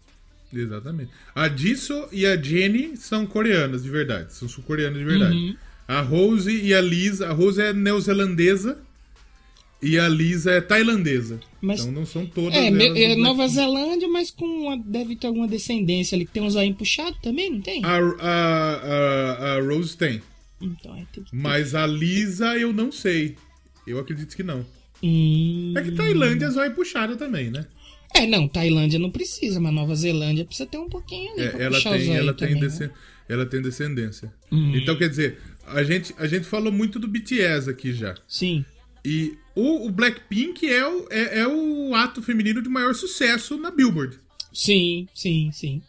Exatamente. A Jisoo e a Jenny são coreanas de verdade. São sul-coreanas de verdade. Uhum. A Rose e a Lisa. A Rose é neozelandesa e a Lisa é tailandesa. Mas- então não são todas. É, é Nova. Zelândia, mas com uma- deve ter alguma descendência ali que tem um zoinho puxado também, não tem? A, a, a, a Rose tem. Então, é, tem. Mas a Lisa eu não sei. Eu acredito que não. Hum. É que Tailândia é zóio puxada também, né? É, não, Tailândia não precisa, mas Nova Zelândia precisa ter um pouquinho ali. É, ela, tem, ela, tem também, né? descen- ela tem descendência. Hum. Então, quer dizer, a gente, a gente falou muito do BTS aqui já. Sim. E o, o Blackpink é o, é, é o ato feminino de maior sucesso na Billboard. Sim, sim, sim.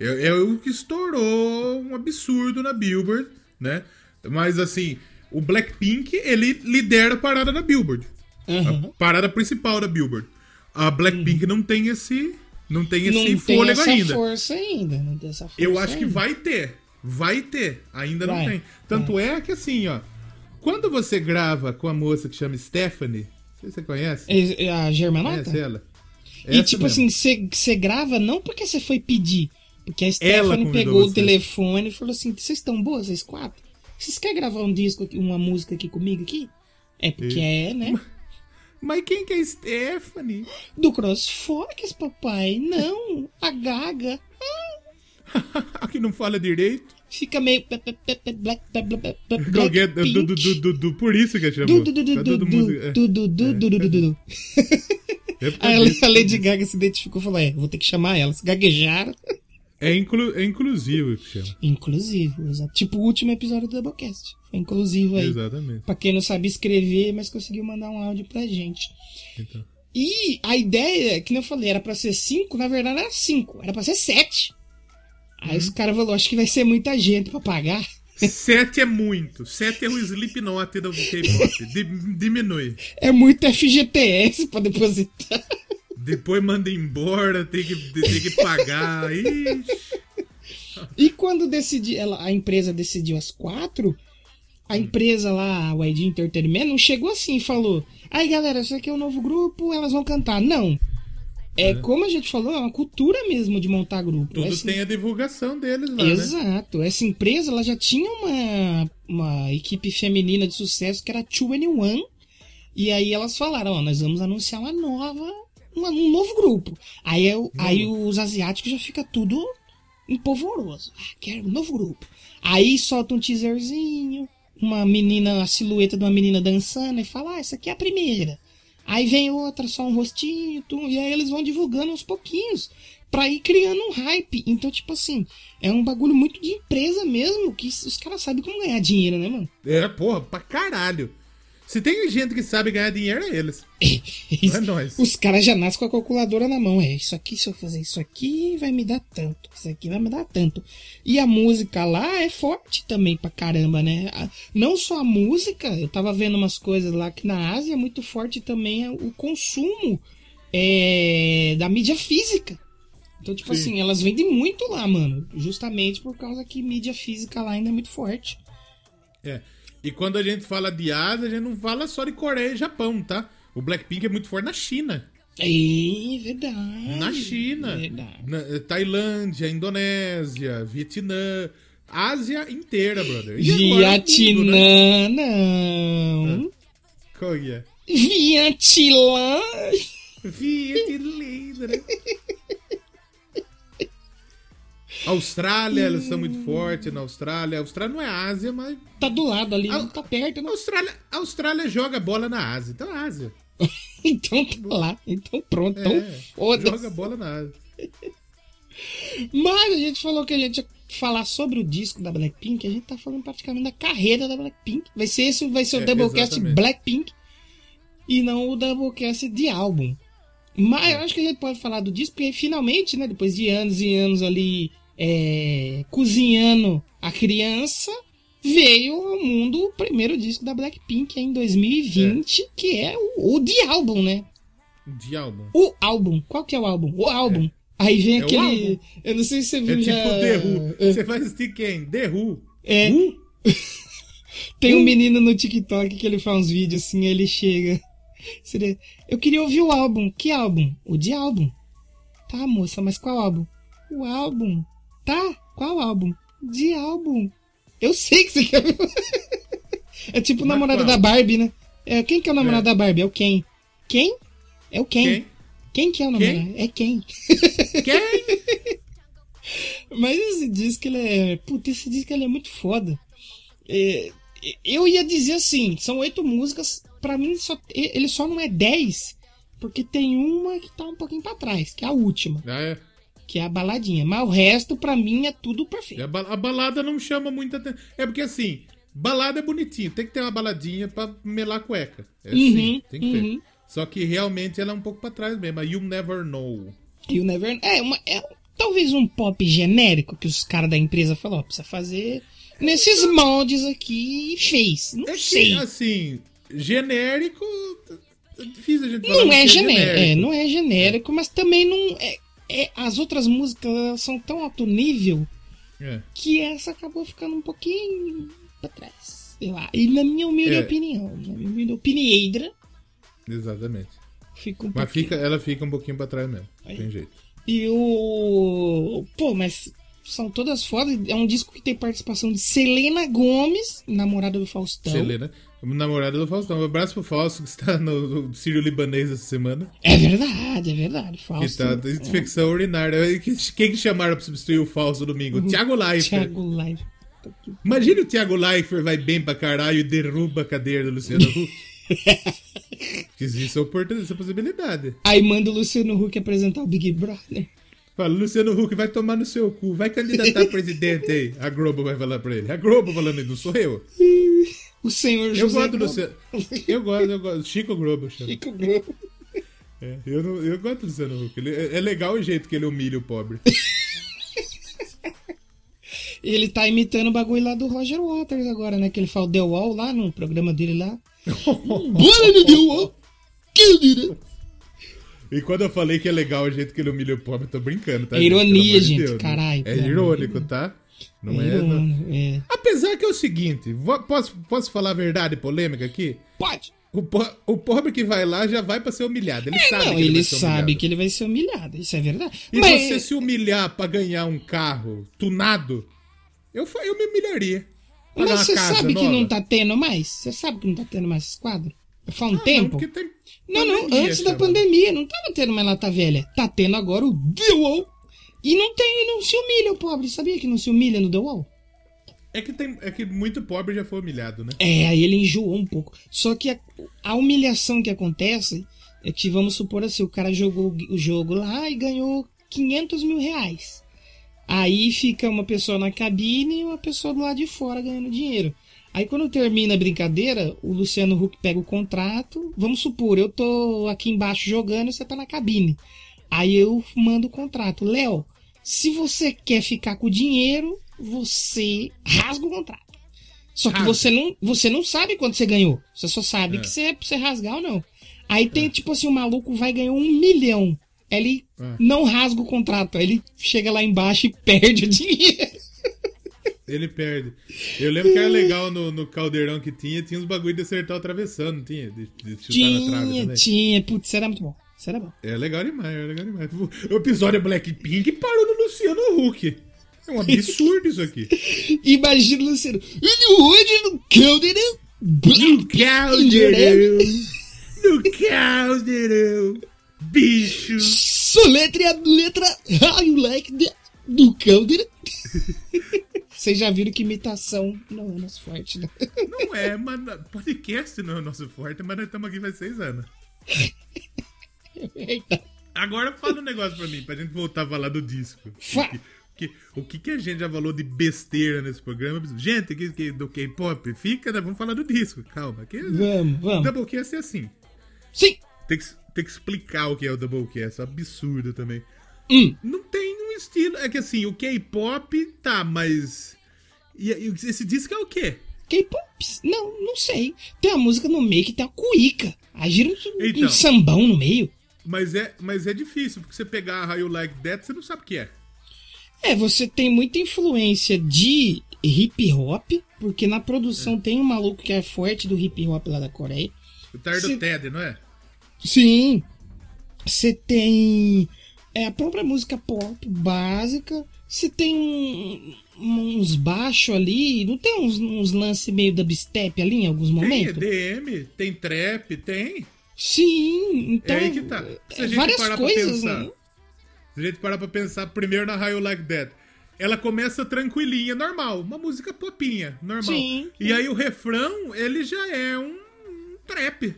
É, é o que estourou um absurdo na Billboard, né? Mas assim, o Blackpink, ele lidera a parada da Billboard. Aham. A parada principal da Billboard. A Blackpink não tem esse. Não tem esse Não tem fôlego essa ainda. força ainda. Não tem essa força Eu acho que ainda. vai ter. Vai ter. Ainda Vai, não tem. Tanto é que assim, ó. Quando você grava com a moça que chama Stephanie, não sei se você conhece? É- é A Germanota? Conhece ela? E Essa tipo mesmo. assim, você grava não porque você foi pedir. Porque a Stephanie pegou o telefone e falou assim: vocês estão boas, vocês quatro? Vocês querem gravar um disco, aqui, uma música aqui comigo aqui? É porque é, né? *laughs* Mas quem que é Stephanie? Do CrossFox, papai. Não, a Gaga. *laughs* que não fala direito. Fica meio. por isso que Du, chamou. é. É *laughs* a a Lady Gaga se identificou e falou: É, vou ter que chamar elas. Gaguejaram. É, inclu, é inclusivo que chama. Inclusivo, exato. Tipo o último episódio do Doublecast. Foi inclusivo aí. Exatamente. Pra quem não sabe escrever, mas conseguiu mandar um áudio pra gente. Então. E a ideia, que nem eu falei, era pra ser cinco, na verdade era cinco, era pra ser sete. Aí Uhum. os caras falaram, acho que vai ser muita gente pra pagar. *laughs* Sete é muito. Sete é o Slipknot do K-pop. Di- diminui. É muito FGTS pra depositar. *laughs* Depois manda embora, tem que, tem que pagar. Ixi. E quando decidi, ela, a empresa decidiu as quatro, a empresa lá, a YG Entertainment, não chegou assim e falou: Aí galera, isso aqui é um novo grupo, elas vão cantar. Não. É, como a gente falou, é uma cultura mesmo de montar grupo. Tudo Essa- tem a divulgação deles lá, né? Exato. Essa empresa ela já tinha uma, uma equipe feminina de sucesso que era 2NE1. E aí elas falaram, ó, nós vamos anunciar uma nova, uma- um novo grupo. Aí, eu- aí os asiáticos já fica tudo empolvoroso. Ah, quero um novo grupo. Aí solta um teaserzinho, uma menina, a silhueta de uma menina dançando e fala, ah, essa aqui é a primeira. Aí vem outra, só um rostinho, tum, e aí eles vão divulgando aos pouquinhos. pra ir criando um hype. Então, tipo assim, é um bagulho muito de empresa mesmo, que os caras sabem como ganhar dinheiro, né, mano? É, porra, pra caralho. Se tem gente que sabe ganhar dinheiro, é eles. Não *laughs* é nóis. Os caras já nascem com a calculadora na mão. É, isso aqui, se eu fazer isso aqui, vai me dar tanto. Isso aqui vai me dar tanto. E a música lá é forte também pra caramba, né? Não só a música, eu tava vendo umas coisas lá que na Ásia é muito forte também o consumo é, da mídia física. Então, tipo Sim. assim, elas vendem muito lá, mano. Justamente por causa que mídia física lá ainda é muito forte. É. E quando a gente fala de Ásia, a gente não fala só de Coreia e Japão, tá? O Blackpink é muito forte na China. É verdade. Na China. Verdade. Na, eh, Tailândia, Indonésia, Vietnã. Ásia inteira, brother. Agora o mundo, né? Vietnã, não. Qual é? Vietnã. Vietnã, né? Austrália, eles são muito fortes na Austrália. A Austrália não é Ásia, mas. Tá do lado ali, tá perto, A né? Austrália, a Austrália joga bola na Ásia. Então é Ásia. *laughs* Então tá lá. Então pronto. Então É, foda joga bola na Ásia. *laughs* Mas a gente falou que a gente ia falar sobre o disco da Blackpink. A gente tá falando praticamente da carreira da Blackpink. Vai ser esse, vai ser o É, Doublecast exatamente. Blackpink. E não o Doublecast de álbum. Mas eu acho que a gente pode falar do disco, porque finalmente, né, depois de anos e anos ali é, cozinhando a criança, veio ao mundo o primeiro disco da Blackpink em 2020, que é o, o The Album, né? De álbum. O álbum. Qual que é o álbum? O álbum. Aí vem É o aquele. álbum. Eu não sei se você É viu tipo já. The Who. É. Você vai assistir quem? The Who. É. Who? *laughs* Tem um menino no TikTok que ele faz uns vídeos assim, ele chega. Eu queria ouvir o álbum. Que álbum? O de álbum. Tá, moça, mas qual álbum? O álbum. Tá? Qual álbum? De álbum. Eu sei que você quer. *laughs* É tipo o namorado da Barbie, né? É, quem que é o namorado É. da Barbie? É o Ken. Quem? É o Ken. Quem? Quem que é o namorado? É quem? *laughs* Quem? *laughs* Mas esse disco, ele é. Puta, esse disco ele é muito foda. É, eu ia dizer assim: são oito músicas. Pra mim, só, ele só não é dez. Porque tem uma que tá um pouquinho pra trás, que é a última, Ah, é. Que é a baladinha. Mas o resto, pra mim, é tudo perfeito. a, ba- a balada não chama muita atenção. É porque assim, balada é bonitinho. Tem que ter uma baladinha pra melar a cueca. É assim, Uhum, tem que ter. uhum. Só que realmente ela é um pouco pra trás mesmo. A You Never Know. O Never. É, uma, é talvez um pop genérico que os caras da empresa falaram: ó, precisa fazer nesses moldes aqui e fez. Não É que, sei. assim, genérico. É difícil a gente falar Não do é, que genérico, é, não é genérico, mas também não é, é- As outras músicas são tão alto nível É. que essa acabou ficando um pouquinho pra trás. Eu acho. E na minha humilde É. opinião, na minha humilde Exatamente. fica um Mas pouquinho. fica, ela fica um pouquinho pra trás mesmo. Tem jeito. E o. Pô, mas são todas fodas. É um disco que tem participação de Selena Gomes, namorada do Faustão. Selena, namorada do Faustão. Um abraço pro Fausto, que está no, no Sírio Libanês essa semana. É verdade, é verdade. Que Fausto. tá de infecção urinária. E que- Quem que chamaram pra substituir o Fausto domingo? Thiago Leifert. Thiago Live. Imagina o Thiago Leifert vai bem pra caralho e derruba a cadeira do Luciano Huck. *laughs* Que Existe essa oportunidade, essa possibilidade. Aí manda o Luciano Huck apresentar o Big Brother. Fala, Luciano Huck vai tomar no seu cu, vai candidatar a presidente aí. A Globo vai falar pra ele. A Globo falando não sou eu. *laughs* O senhor Eu José gosto do. Luciano. Eu gosto, eu gosto. Chico Globo chama. Chico Globo. É, eu, não- eu gosto do Luciano Huck. Ele, é, é legal o jeito que ele humilha o pobre. *laughs* Ele tá imitando o bagulho lá do Roger Waters agora, né? Que ele fala The Wall lá no programa dele lá. *laughs* Bora no The Wall! Que direito! E quando eu falei que é legal o jeito que ele humilha o pobre, eu tô brincando, tá? É gente? Ironia, de gente, Deus, né? caralho, É irônico, tá? Não é. não- Mano, é. Apesar que é o seguinte, posso, posso falar a verdade polêmica aqui? Pode! O, po- o pobre que vai lá já vai pra ser humilhado. Ele É, sabe não, que ele, vai ser sabe humilhado. que ele vai ser humilhado, isso é verdade. E Mas, você se humilhar pra ganhar um carro tunado, eu, eu me humilharia. Mas você sabe que nova. não tá tendo mais? Você sabe que não tá tendo mais esses quadros? Faz um Ah, tempo? Não, tem Não, não, antes da pandemia, não tava tendo mais Lata Velha. Tá tendo agora o Wall. E não tem, não se humilha o pobre. Sabia que não se humilha no The Wall? É que, tem, é que muito pobre já foi humilhado, né? É, aí ele enjoou um pouco. Só que a, a humilhação que acontece é que, vamos supor assim, o cara jogou o jogo lá e ganhou 500 mil reais. Aí fica uma pessoa na cabine e uma pessoa do lado de fora ganhando dinheiro. Aí quando termina a brincadeira, o Luciano Huck pega o contrato. Vamos supor, eu tô aqui embaixo jogando e você tá na cabine. Aí eu mando o contrato. Léo, se você quer ficar com o dinheiro, você rasga o contrato. Só que Rasga. você não, você não sabe quanto você ganhou. Você só sabe É. que você é pra você rasgar ou não. Aí tem, tipo assim, o maluco vai ganhar um milhão. Ele É. não rasga o contrato. Aí ele chega lá embaixo e perde o dinheiro. Ele perde. Eu lembro que era legal no, no caldeirão que tinha, tinha uns bagulho de acertar o travessão, não tinha? De, de chutar na trave Tinha, também. tinha. Putz, era muito bom. Isso era bom. É legal demais, é legal demais. O episódio Blackpink parou no Luciano Huck. É um absurdo isso aqui. *laughs* Imagina o Luciano. E hoje no caldeirão. No caldeirão. No caldeirão. Bicho. Soletre a letra How you like that? Do caldeirão. *laughs* Vocês já viram que imitação não é nosso forte, né? Não é, mano. Podcast não é o nosso forte, mas nós estamos aqui faz seis anos. *laughs* Eita. *laughs* Agora fala um negócio pra mim, pra gente voltar a falar do disco. Fa- O que, que- o que, que a gente já falou de besteira nesse programa? Gente, que, que- do K-pop, fica, né? Vamos falar do disco, calma. Que, Vamos, vamos. Doublecast é assim. Sim. Tem que, tem que explicar o que é o Doublecast, é absurdo também. Hum. Não tem um estilo. É que assim, o K-pop tá, mas. E, e esse disco é o quê? K-pop? Não, não sei. Tem uma música no meio que tem uma cuíca. Aí gira um, Então. um sambão no meio. Mas é, mas é difícil, porque você pegar a How You Like That, você não sabe o que é. É, você tem muita influência de hip hop, porque na produção tem um maluco que é forte do hip hop lá da Coreia. O Tardo Se- Ted, não é? Sim. Você tem é, a própria música pop básica. Você tem um- uns baixos ali. Não tem uns, uns lances meio dubstep ali em alguns Tem momentos? EDM, tem trap, tem. Sim, então. é aí que tá. Se a é, gente várias parar coisas, pra pensar. né? Se a gente parar pra pensar primeiro na How You Like That. Ela começa tranquilinha, normal. Uma música popinha, normal. Sim. E aí o refrão, ele já é um, um trap.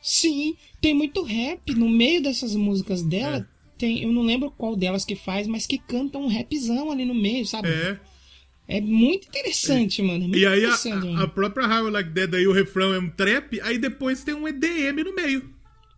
Sim, tem muito rap no meio dessas músicas dela. É. Tem, eu não lembro qual delas que faz, mas que canta um rapzão ali no meio, sabe? É. É muito interessante, mano. É muito E aí a, interessante, a- própria You Like That, aí o refrão é um trap, aí depois tem um EDM no meio.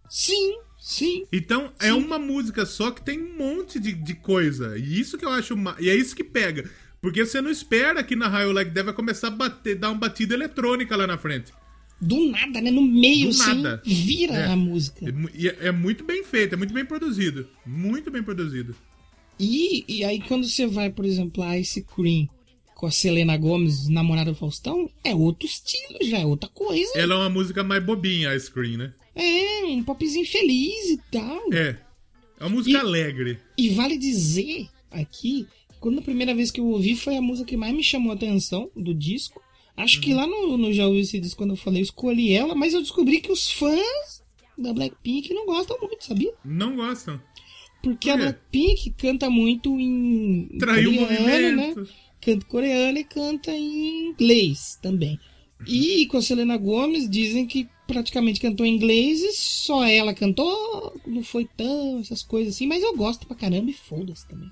Sim, sim. Então é uma música só que tem um monte de, de coisa. E isso que eu acho. E é isso que pega. Porque você não espera que na You Like That vai começar a bater, dar uma batida eletrônica lá na frente. Do nada, né? No meio, Do assim, nada. vira É. a música. É, e é- é muito bem feito, é muito bem produzido. Muito bem produzido. E, e aí, quando você vai, por exemplo, a Ice Cream com a Selena Gomes, namorada do Faustão, é outro estilo, já é outra coisa. Ela é uma música mais bobinha, a Screen, né? É, um popzinho feliz e tal. É. É uma música E- alegre. E vale dizer aqui, quando a primeira vez que eu ouvi foi a música que mais me chamou a atenção do disco. Acho Uhum. que lá no, no Já Ouvi Esse Disco, quando eu falei, eu escolhi ela, mas eu descobri que os fãs da Blackpink não gostam muito, sabia? Não gostam. Porque Por a? Blackpink canta muito em Traiu o coreano, né? Canta coreano e canta em inglês também. E com a Selena Gomes dizem que praticamente cantou em inglês e só ela cantou, não foi tão essas coisas assim, mas eu gosto pra caramba e foda-se também.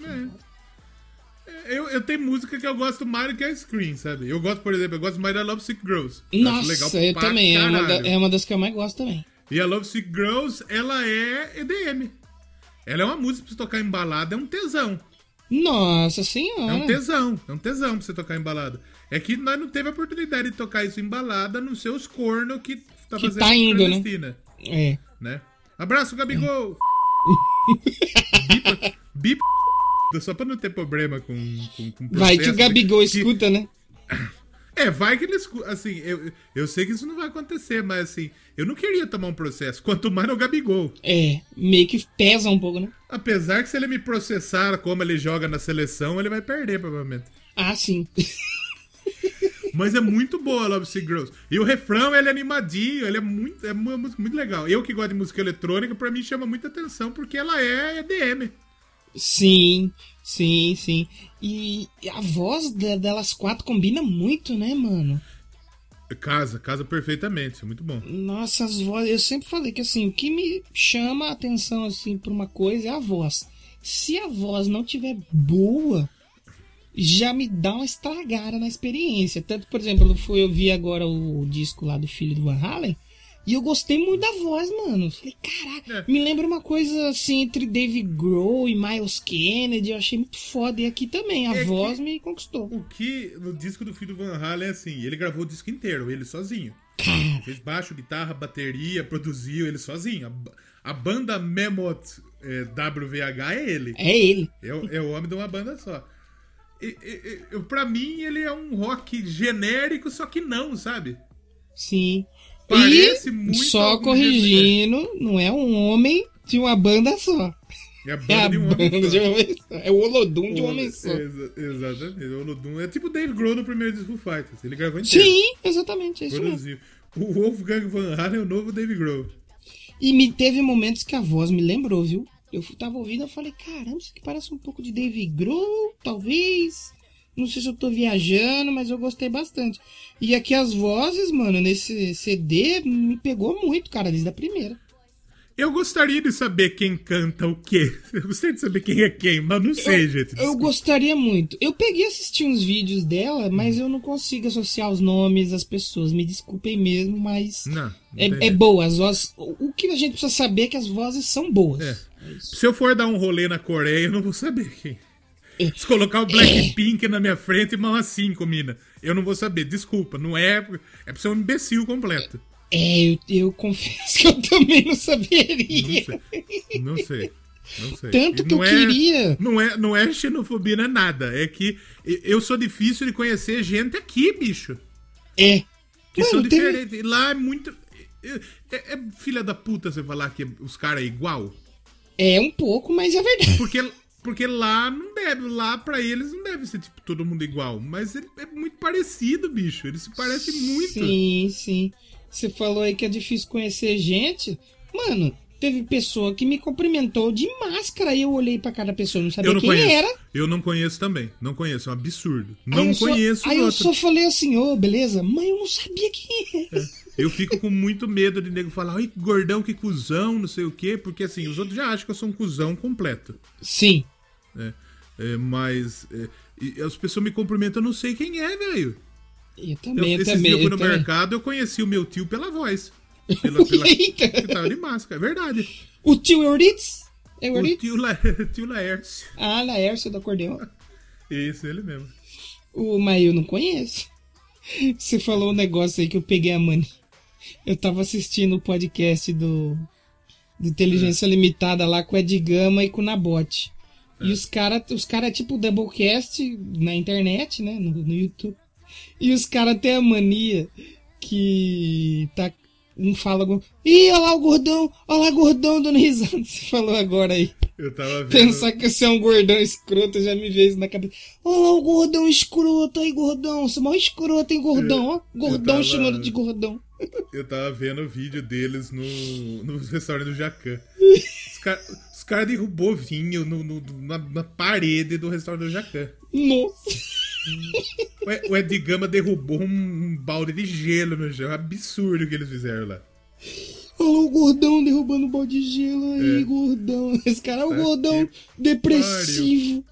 Eu, eu tenho música que eu gosto mais do que a Screen, sabe? Eu gosto, por exemplo, eu gosto mais da Love Sick Girls. Eu Nossa, eu pra também, é uma, da- é uma das que eu mais gosto também. E a Love Sick Girls, ela é EDM. Ela é uma música pra você tocar em balada, é um tesão. Nossa É senhora. um tesão, é um tesão pra você tocar em balada. É que nós não teve a oportunidade de tocar isso em balada nos seus corno que tá Que fazendo tá indo, né? É. né? Abraço, Gabigol! *laughs* bipa, bipa, só pra não ter problema com, com, com Vai que o Gabigol que- escuta, né? *laughs* É, vai que ele escuta. Assim, eu, eu sei que isso não vai acontecer, mas assim, eu não queria tomar um processo, quanto mais no Gabigol. É, meio que pesa um pouco, né? Apesar que se ele me processar como ele joga na seleção, ele vai perder, provavelmente. Ah, sim. *laughs* Mas é muito boa a Love Sick Girls. E o refrão, ele é animadinho, ele é muito, é uma música muito legal. Eu que gosto de música eletrônica, pra mim chama muita atenção, porque ela é EDM. Sim, sim, sim. E a voz delas quatro combina muito, né, mano? Casa, casa perfeitamente, é muito bom. Nossa, as vozes. Eu sempre falei que assim, o que me chama a atenção assim pra uma coisa é a voz. Se a voz não tiver boa, já me dá uma estragada na experiência. Tanto, por exemplo, eu fui ouvir agora o disco lá do filho do Van Halen. E eu gostei muito da voz, mano. Falei, caraca, É. me lembra uma coisa assim entre Dave Grohl e Miles Kennedy. Eu achei muito foda. E aqui também, a É que- voz me conquistou. O que no disco do filho do Van Halen é assim, ele gravou o disco inteiro, ele sozinho. Cara, Fez baixo, guitarra, bateria, produziu ele sozinho. A, a banda Mammoth é, WVH é ele. é ele. É, o- é o homem de uma banda só. E, e, e, pra mim, ele é um rock genérico, só que não, sabe? Sim. Parece e muito só corrigindo, não é um homem de uma banda só. É a É banda a de um banda homem de um homem só. É o Olodum de um O- homem só. exa- exatamente. O Olodum é tipo o Dave Grohl no primeiro disco Fighters. Ele gravou inteiro. Sim, exatamente, é isso mesmo. O Wolfgang Van Halen é o novo Dave Grohl. E me teve momentos que a voz me lembrou, viu? Eu tava ouvindo, eu falei, caramba, isso aqui parece um pouco de Dave Grohl, talvez. Não sei se eu tô viajando, mas eu gostei bastante. E aqui as vozes, mano, nesse CD me pegou muito, cara, desde a primeira. Eu gostaria de saber quem canta o quê. Eu gostaria de saber quem é quem, mas não sei, gente. Eu desculpa. gostaria muito. Eu peguei e assisti uns vídeos dela, mas eu não consigo associar os nomes às pessoas. Me desculpem mesmo, mas. Não, não É, é boa, as vozes. O que a gente precisa saber é que as vozes são boas. É. É. Se eu for dar um rolê na Coreia, eu não vou saber quem. *laughs* Se colocar o Blackpink na minha frente e mal cinco, mina, eu não vou saber. Desculpa, não é. É pra ser um imbecil completo. É, eu, eu confesso que eu também não Não saberia. sei. Não sei. Não sei. Tanto que eu não é- queria. Não é, não é xenofobia, não é nada. É que eu sou difícil de conhecer gente aqui, bicho. É. Que são Mano, teve- diferentes. E lá é muito. É, é- é filha da puta você falar que os caras é igual. É um pouco, mas é verdade. Porque, porque lá não deve. Lá pra eles não deve ser tipo todo mundo igual. Mas ele é muito parecido, bicho. Eles se parecem muito. Sim, sim. Você falou aí que é difícil conhecer gente. Mano, teve pessoa que me cumprimentou de máscara e eu olhei pra cada pessoa, não sabia não quem conheço. era. Eu não conheço também. Não conheço. É um absurdo. Aí Não só- conheço Aí os eu só falei assim, ô, beleza? Mas eu não sabia quem era. Eu fico com muito medo de nego falar, ai, gordão, que cuzão, não sei o quê, porque assim, os outros já acham que eu sou um cuzão completo. Sim. Né? É, mas é, as pessoas me cumprimentam, eu não sei quem é, velho. Eu Eu, também, eu esses também. dias eu fui eu no também. mercado, eu conheci o meu tio pela voz. *laughs* Pela, pela, que tava de máscara, é verdade. O tio Euritz? É O Euritz? tio, La, *laughs* tio Laércio. Ah, Laércio do acordeão. *laughs* Isso, ele mesmo. O, mas eu não conheço. Você falou um negócio aí que eu peguei a mania. Eu tava assistindo o podcast do, do Inteligência Limitada lá com o Ed Gama e com o Nabote. E os caras, os cara é tipo Doublecast na internet, né? No, no YouTube. E os caras têm a mania que tá. Um fala. algum- Ih, olha lá o gordão! Olha lá o gordão dando risada. *laughs* Você falou agora aí. Eu tava vendo. Pensar que você é um gordão escroto, já me veio isso na cabeça. Olha lá o gordão escroto aí, gordão. Você é mó escroto, hein, gordão? Ó, gordão tava- chamando de gordão. *laughs* Eu tava vendo o vídeo deles no, no restaurante do Jacan. *laughs* Os caras cara derrubou vinho no, no- na, na parede do restaurante do Jacan. Nossa. O Ed- O Ed Gama derrubou um, um balde de gelo no chão. É um absurdo o que eles fizeram lá. Olha o gordão derrubando o balde de gelo aí, É. gordão. Esse cara é o Tá gordão depressivo.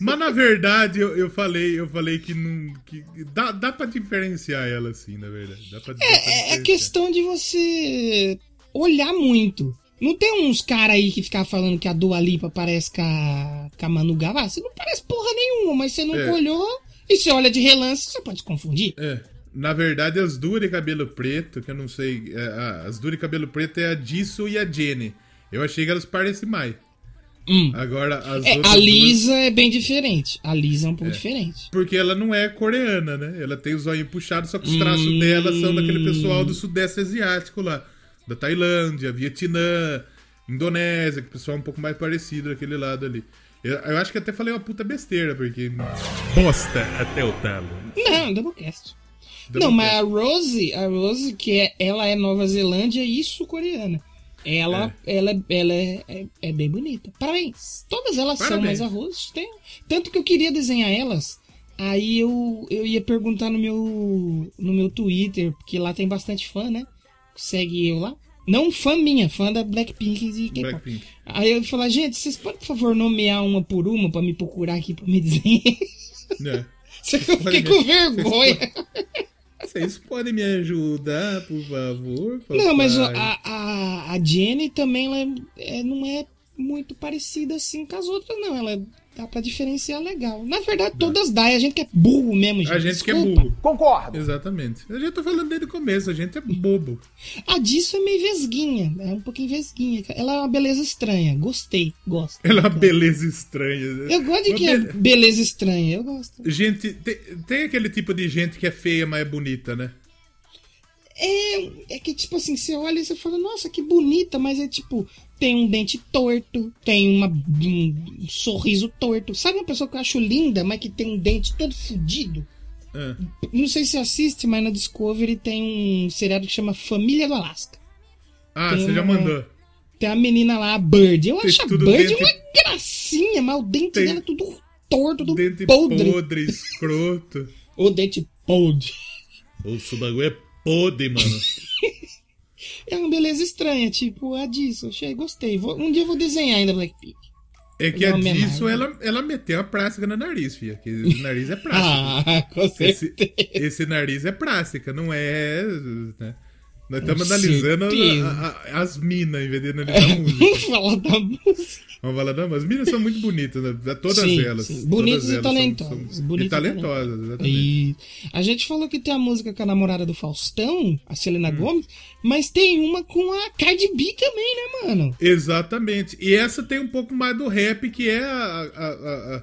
Mas na verdade, eu, eu falei, eu falei que não. Que dá, dá pra diferenciar ela assim, na verdade. Dá pra, dá pra É, é questão de você olhar muito. Não tem uns caras aí que ficam falando que a Dua Lipa parece com a, com a Manu Gavassi? Não parece porra nenhuma, mas você nunca É. olhou e você olha de relance, você pode se confundir. É. Na verdade, as duas de cabelo preto, que eu não sei. é, as duas de cabelo preto é a Jisoo e a Jenny. Eu achei que elas parecem mais. Hum. Agora, as É, outras a duas- Lisa é bem diferente. A Lisa é um pouco diferente. Porque ela não é coreana, né? Ela tem os olhos puxados, só que os traços Hum. dela são daquele pessoal do Sudeste Asiático lá. Da Tailândia, Vietnã, Indonésia, que o pessoal é um pouco mais parecido daquele lado ali. Eu, eu acho que até falei uma puta besteira, porque. Bosta até o talo. Não, Doublecast. Doublecast. Não, mas a Rose, a Rose, que é, ela é Nova Zelândia e sul-coreana. Ela, ela, é- ela é, é, é bem bonita. Parabéns. Todas elas são, Parabéns. mas a Rose tem. Tanto que eu queria desenhar elas. Aí eu, eu ia perguntar no meu, no meu Twitter, porque lá tem bastante fã, né? Segue eu lá. Não fã minha, fã da Blackpink e K-pop. Blackpink. Aí eu falei, gente, vocês podem, por favor, nomear uma por uma pra me procurar aqui pra me dizer? É. *laughs* eu fiquei com vergonha. *laughs* Vocês podem me ajudar, por favor? Não, mas papai? a, a, a Jenny também ela é, não é muito parecida assim com as outras, não. Ela dá pra diferenciar legal. Na verdade, todas dá. e A gente que é burro mesmo, gente. A gente que é Desculpa. burro. Concordo. Exatamente. Eu já tô falando desde o começo, a gente é bobo. A disso é meio vesguinha. É um pouquinho vesguinha. Ela é uma beleza estranha. Gostei. Gosto. Ela é uma beleza estranha. né? Eu gosto de Uma que é bele- beleza estranha. Eu gosto. Gente, tem, tem aquele tipo de gente que é feia, mas é bonita, né? É, é que, tipo assim, você olha e você fala, nossa, que bonita, mas é tipo, tem um dente torto, tem uma, um, sorriso torto. Sabe uma pessoa que eu acho linda, mas que tem um dente todo fudido? Ah, Não sei se você assiste, mas na Discovery tem um seriado que chama Família do Alasca. Ah, Tem você já uma- mandou. Tem a menina lá, a Bird. Eu Tem acho a Bird dente- uma gracinha, mas o dente Tem- dela é tudo torto, tudo Dente podre. podre, escroto. *laughs* O dente podre. O bagulho é podre, mano. *laughs* É uma beleza estranha, tipo, a disso. Achei, gostei. Vou- um dia eu vou desenhar ainda Blackpink. É que Não, a disso, ela, ela meteu a plástica no nariz, filha. Que o nariz é *laughs* plástico. Ah, com esse, certeza. esse nariz é plástica, não é. Né? Nós estamos analisando a- a- as minas em vez de analisar a *laughs* música. Vamos falar da música. Vamos falar, não, mas as minas são muito bonitas, né? todas Sim, elas. sim. todas Bonitas e elas são- talentosas, são- bonitas e talentosas, exatamente. E a gente falou que tem a música com a namorada do Faustão, a Selena Hum. Gomes, mas tem uma com a Cardi B também, né, mano? Exatamente. E essa tem um pouco mais do rap, que é a, a, a,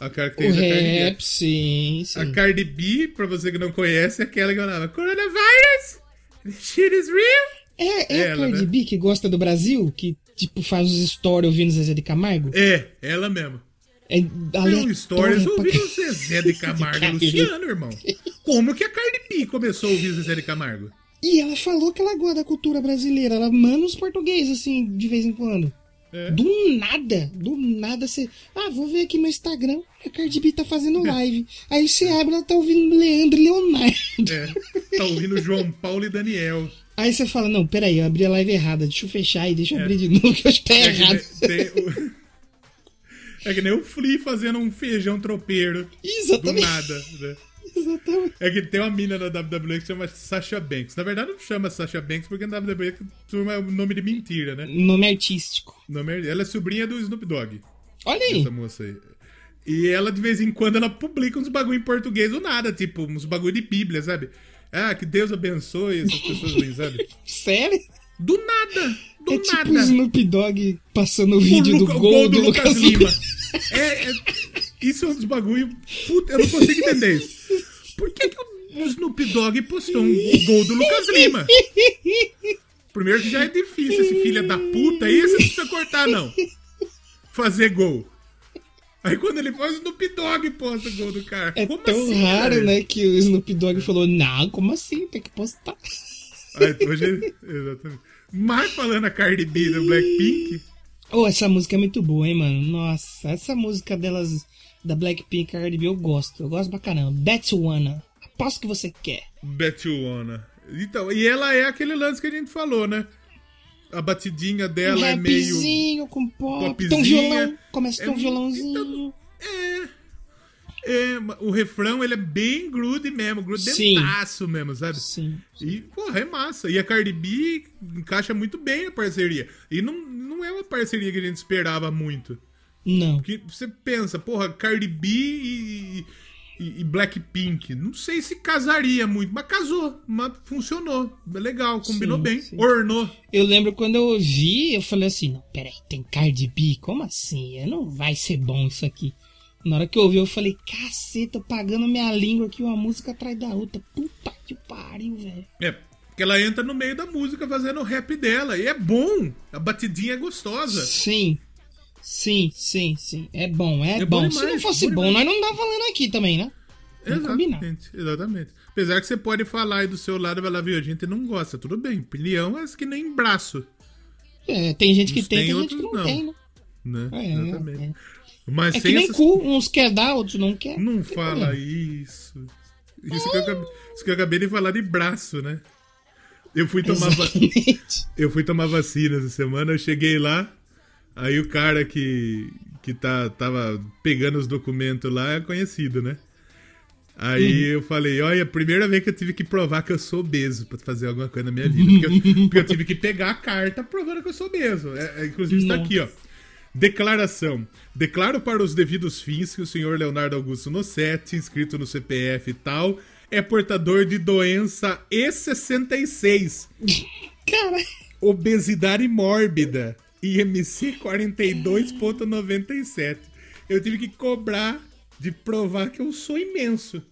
a, a característica o da Cardi B. rap, sim, sim. A Cardi B, pra você que não conhece, é aquela que falava Coronavirus! This shit is real! É, é Ela, a Cardi né? B que gosta do Brasil, que tipo faz os stories ouvindo Zezé de Camargo? É, ela mesmo. É aleatória um stories ouvindo Zezé de *laughs* Camargo e. Luciano, irmão. Como que a Cardi B começou a ouvir Zezé de Camargo? E ela falou que ela gosta da cultura brasileira, ela manda os portugueses assim, de vez em quando. É. Do nada, do nada você. Ah, vou ver aqui no Instagram. A Cardi B tá fazendo live. Aí você abre, ela tá ouvindo Leandro e Leonardo. É, tá ouvindo João Paulo e Daniel. Aí você fala, não, peraí, eu abri a live errada, deixa eu fechar e deixa eu abrir de novo, que eu acho que tá É que, errado. nem, tem o- *laughs* é que nem o Flea fazendo um feijão tropeiro. Do Exatamente. nada, né? Exatamente. É que tem uma mina na WWE que chama Sasha Banks. Na verdade, não chama Sasha Banks porque na WWE é um nome de mentira, né? Nome artístico. Nome é- Ela é sobrinha do Snoop Dogg, Olha aí. essa moça aí. E ela, de vez em quando, ela publica uns bagulho em português do nada, tipo, uns bagulho de Bíblia, sabe? Ah, que Deus abençoe essas pessoas aí, sabe? *laughs* Sério? Do nada! Do é tipo nada! o Snoop Dogg passando o O vídeo Luca- do o gol, do Lucas Lima. *laughs* É, é- isso é um dos bagulho. Puta, eu não consigo entender isso. Por que, que o Snoop Dogg postou um gol do Lucas Lima? Primeiro que já é difícil esse filho da puta aí, você não precisa cortar, não. Fazer gol. Aí quando ele faz o Snoop Dogg posta o gol do cara. É Como tão assim, raro, cara? né, que o Snoop Dogg falou, não, como assim? Tem que postar. Aí, hoje, exatamente. Mas falando a Cardi B do Blackpink, Oh, essa música é muito boa, hein, mano? Nossa, essa música delas, da Blackpink, Cardi B, eu gosto. Eu gosto pra caramba. That's Wanna. Aposto que você quer. Wanna. Então, e ela é aquele lance que a gente falou, né? A batidinha dela um é meio. com pop. Tem um popzinha. violão. Começa a ter É um violãozinho. É, o refrão ele é bem grude mesmo, Sim. grudentaço mesmo, sabe? Sim. E, porra, é massa. E a Cardi B encaixa muito bem a parceria. E não, não é uma parceria que a gente esperava muito. Não. Porque você pensa, porra, Cardi B e, e, e Blackpink. Não sei se casaria muito, mas casou. Mas funcionou. Legal, combinou Sim, bem. sim. Ornou. Eu lembro quando eu ouvi, eu falei assim, não, peraí, tem Cardi B? Como assim? Não vai ser bom isso aqui. Na hora que eu ouvi, eu falei, caceta, pagando minha língua aqui uma música atrás da outra. Puta que pariu, velho. É, porque ela entra no meio da música fazendo o rap dela. E é bom. A batidinha é gostosa. Sim. Sim, sim, sim. É bom, é, É bom. bom Se não fosse bom bom, nós não tava falando aqui também, né? Exatamente, exatamente. Apesar que você pode falar aí do seu lado e falar, viu, a gente não gosta, tudo bem. Opinião é que nem braço, É, tem gente que Uns tem, tem, tem gente que outros não, não. tem, né? né? É, exatamente. é. Mas É que nem essas... cu, uns quer dar, outros não quer. Não fala isso. Isso que, eu, acabei- isso que eu acabei de falar de braço, né? Eu fui tomar, va- eu fui tomar vacina essa semana, eu cheguei lá, aí o cara que, que tá, tava pegando os documentos lá é conhecido, né? Aí eu falei, olha, primeira vez que eu tive que provar que eu sou obeso pra fazer alguma coisa na minha vida. Porque eu, *laughs* porque eu tive que pegar a carta provando que eu sou obeso. É, é, inclusive está aqui, ó. Declaração. Declaro para os devidos fins que o senhor Leonardo Augusto Nossetti, inscrito no CPF e tal, é portador de doença E66 Cara, obesidade mórbida, IMC 42.97. Eu tive que cobrar de provar que eu sou imenso.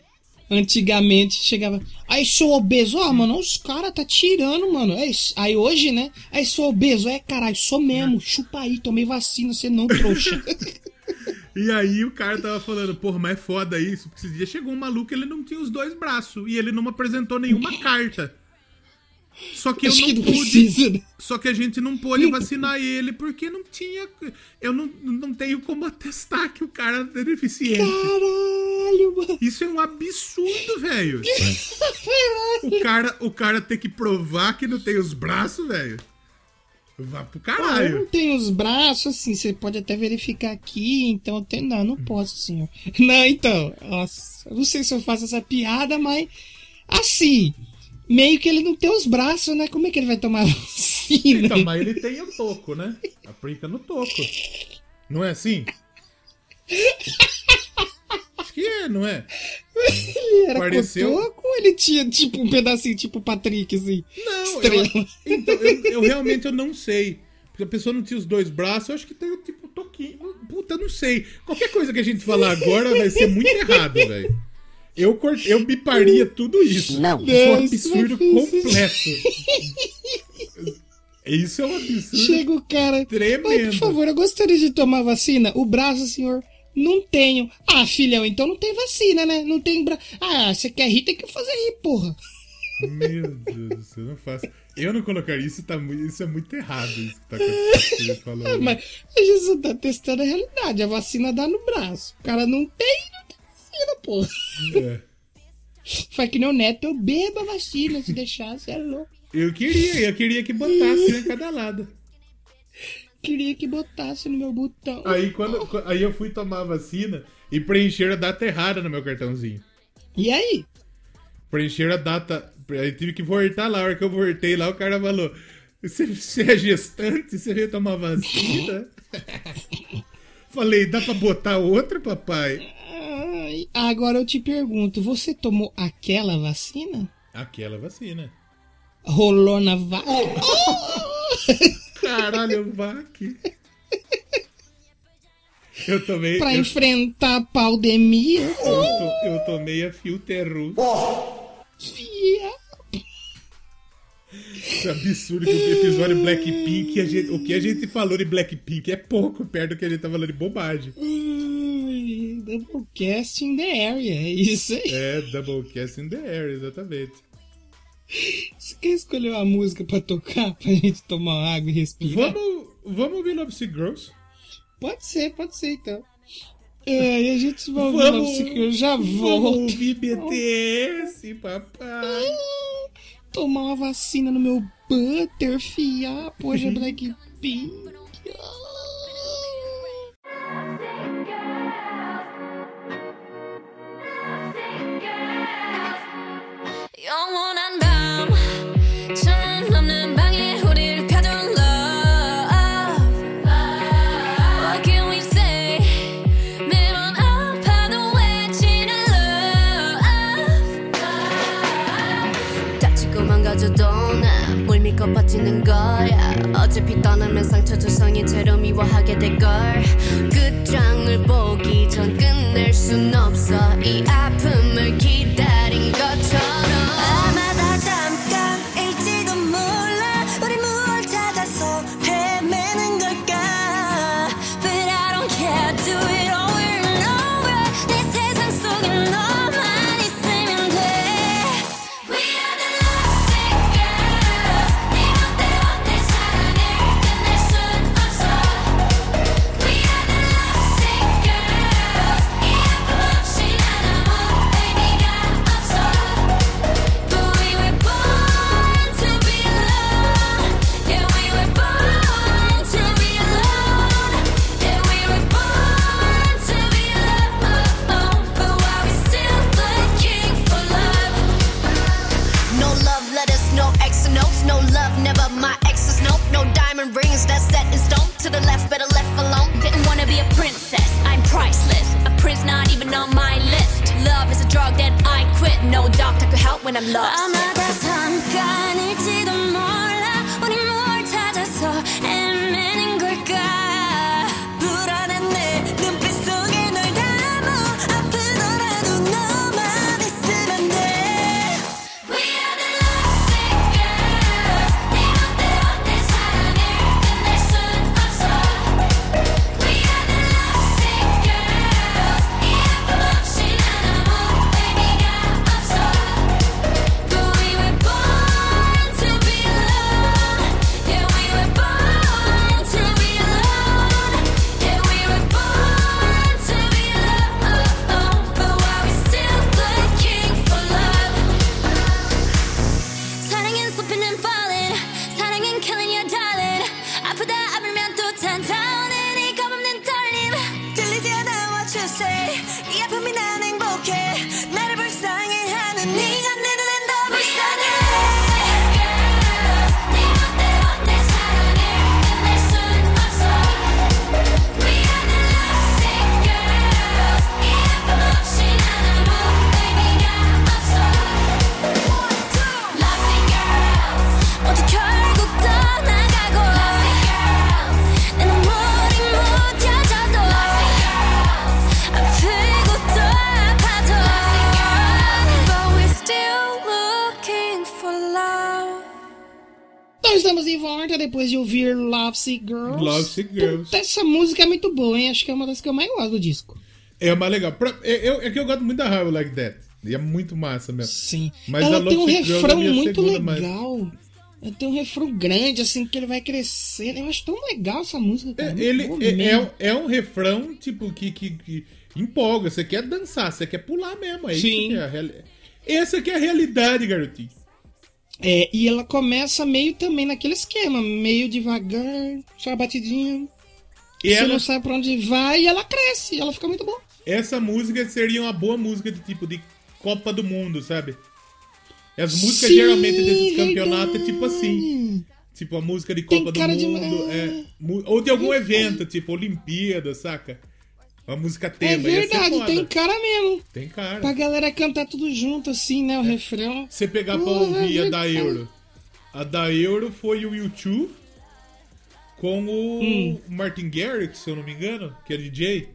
antigamente chegava. Aí sou obeso. Ah, mano, os caras tá tirando, mano. É isso. Aí hoje, né? Aí sou obeso. É, caralho, sou mesmo. Chupa aí, tomei vacina, você não trouxa. *laughs* *laughs* E aí o cara tava falando, porra, mas é foda isso. Porque esse dia chegou um maluco ele não tinha os dois braços. E ele não me apresentou nenhuma carta. Só que eu Acho não que pude. precisa, né? Só que a gente não pôde vacinar ele porque não tinha. Eu não, não tenho como atestar que o cara é deficiente. Caralho, mano. Isso é um absurdo, velho. *laughs* O cara, o cara ter que provar que não tem os braços, velho. Vá pro Ah, eu não caralho. tenho os braços, assim, você pode até verificar aqui, então eu tenho. Não, não posso, senhor. *laughs* Não, então, nossa, eu não sei se eu faço essa piada, mas assim, meio que ele não tem os braços, né? Como é que ele vai tomar *laughs* vacina? Então, mas ele tem o toco, né? Aplica no toco. Não é assim? Acho que é, não é? Ele era pareceu- cotoco ou ele tinha tipo um pedacinho, tipo Patrick, assim? Não, Estrela. eu, então, eu, eu realmente eu não sei. Porque a pessoa não tinha os dois braços, eu acho que tem o tipo toquinho. Puta, eu não sei. Qualquer coisa que a gente falar agora vai ser muito errado, velho. Eu, cort... eu biparia tudo isso. Não. Isso é um Não, isso absurdo completo. Isso é um absurdo. Chega o cara. Tremendo. Oi, por favor, eu gostaria de tomar vacina. O braço, senhor, não tenho. Ah, filhão, então não tem vacina, né? Não tem braço. Ah, você quer rir, tem que fazer rir, porra. Meu Deus do céu, não faço. Eu não colocaria isso, tá muito, isso é muito errado, isso que tá acontecendo. falou. Ah, mas a gente só tá testando a realidade. A vacina dá no braço. O cara não tem, não tem vacina, porra. É. Faz que nem o neto, eu bebo a vacina. Se deixar, você é louco. Eu queria, eu queria que botasse em cada lado. Queria que botasse no meu botão. Aí, quando, aí eu fui tomar a vacina e preencheram a data errada no meu cartãozinho. E aí? Preencheram a data. Aí tive que voltar lá. A hora que eu voltei lá, o cara falou: Você, você é gestante? Você veio tomar vacina? *laughs* Falei: Dá pra botar outra, papai? Ai, agora eu te pergunto, você tomou aquela vacina? Aquela vacina. Rolou na vaca? *laughs* Caralho, vaque. Eu tomei. Pra eu, enfrentar a pandemia? eu, to- eu tomei a Filterru. Fia. Isso é absurdo que o episódio Blackpink, a gente- o que a gente falou de Blackpink é pouco perto do que a gente tá falando de bobagem. Doublecast in the area, é isso aí. É, Doublecast in the air, exatamente. Você quer escolher uma música pra tocar, pra gente tomar água e respirar? Vamos, vamos ouvir Love Sick Girls? Pode ser, pode ser então. É, e a gente vai ouvir Vamos- Love Sick, eu já Vamos volto. ouvir BTS, papai. Tomar uma vacina no meu butter, fia. Poxa, *laughs* Blackpink. 버티는 거야. 어차피 떠나면 상처 조성인 채로 미워하게 될걸. 끝장을 보기 전 끝낼 순 없어. 이 아픔 No doctor could help when I'm lost. 아 Lovesick Girls. Girls. Puta, essa música é muito boa, hein? Acho que é uma das que eu mais gosto do disco. É mais legal. Pra- é, eu- é que eu gosto muito da How Like That. E é muito massa mesmo. Sim. Mas Ela tem um é refrão minha muito segunda legal. Ela tem um refrão grande, assim, que ele vai crescendo. Eu acho tão legal essa música, cara. É, ele é, é, é um refrão, tipo, que, que, que empolga. Você quer dançar, você quer pular mesmo. É isso Sim. que é a reali- Essa que é a realidade, garotinho. É, e ela começa meio também naquele esquema, meio devagar, só batidinha. E Você ela- não sabe pra onde vai e ela cresce, ela fica muito boa. Essa música seria uma boa música de tipo de Copa do Mundo, sabe? As músicas Sim, geralmente desses campeonatos é tipo assim. Tipo a música de Copa do cara de- Mundo. é, ou de algum evento, tipo Olimpíada, saca? Uma música É tema. ser verdade, tem cara mesmo. Tem cara. Pra galera cantar tudo junto, assim, né? O É. refrão. Você pegar pra ouvir a da. Euro. A da Euro foi o YouTube com o Hum. Martin Garrix, se eu não me engano, que é DJ.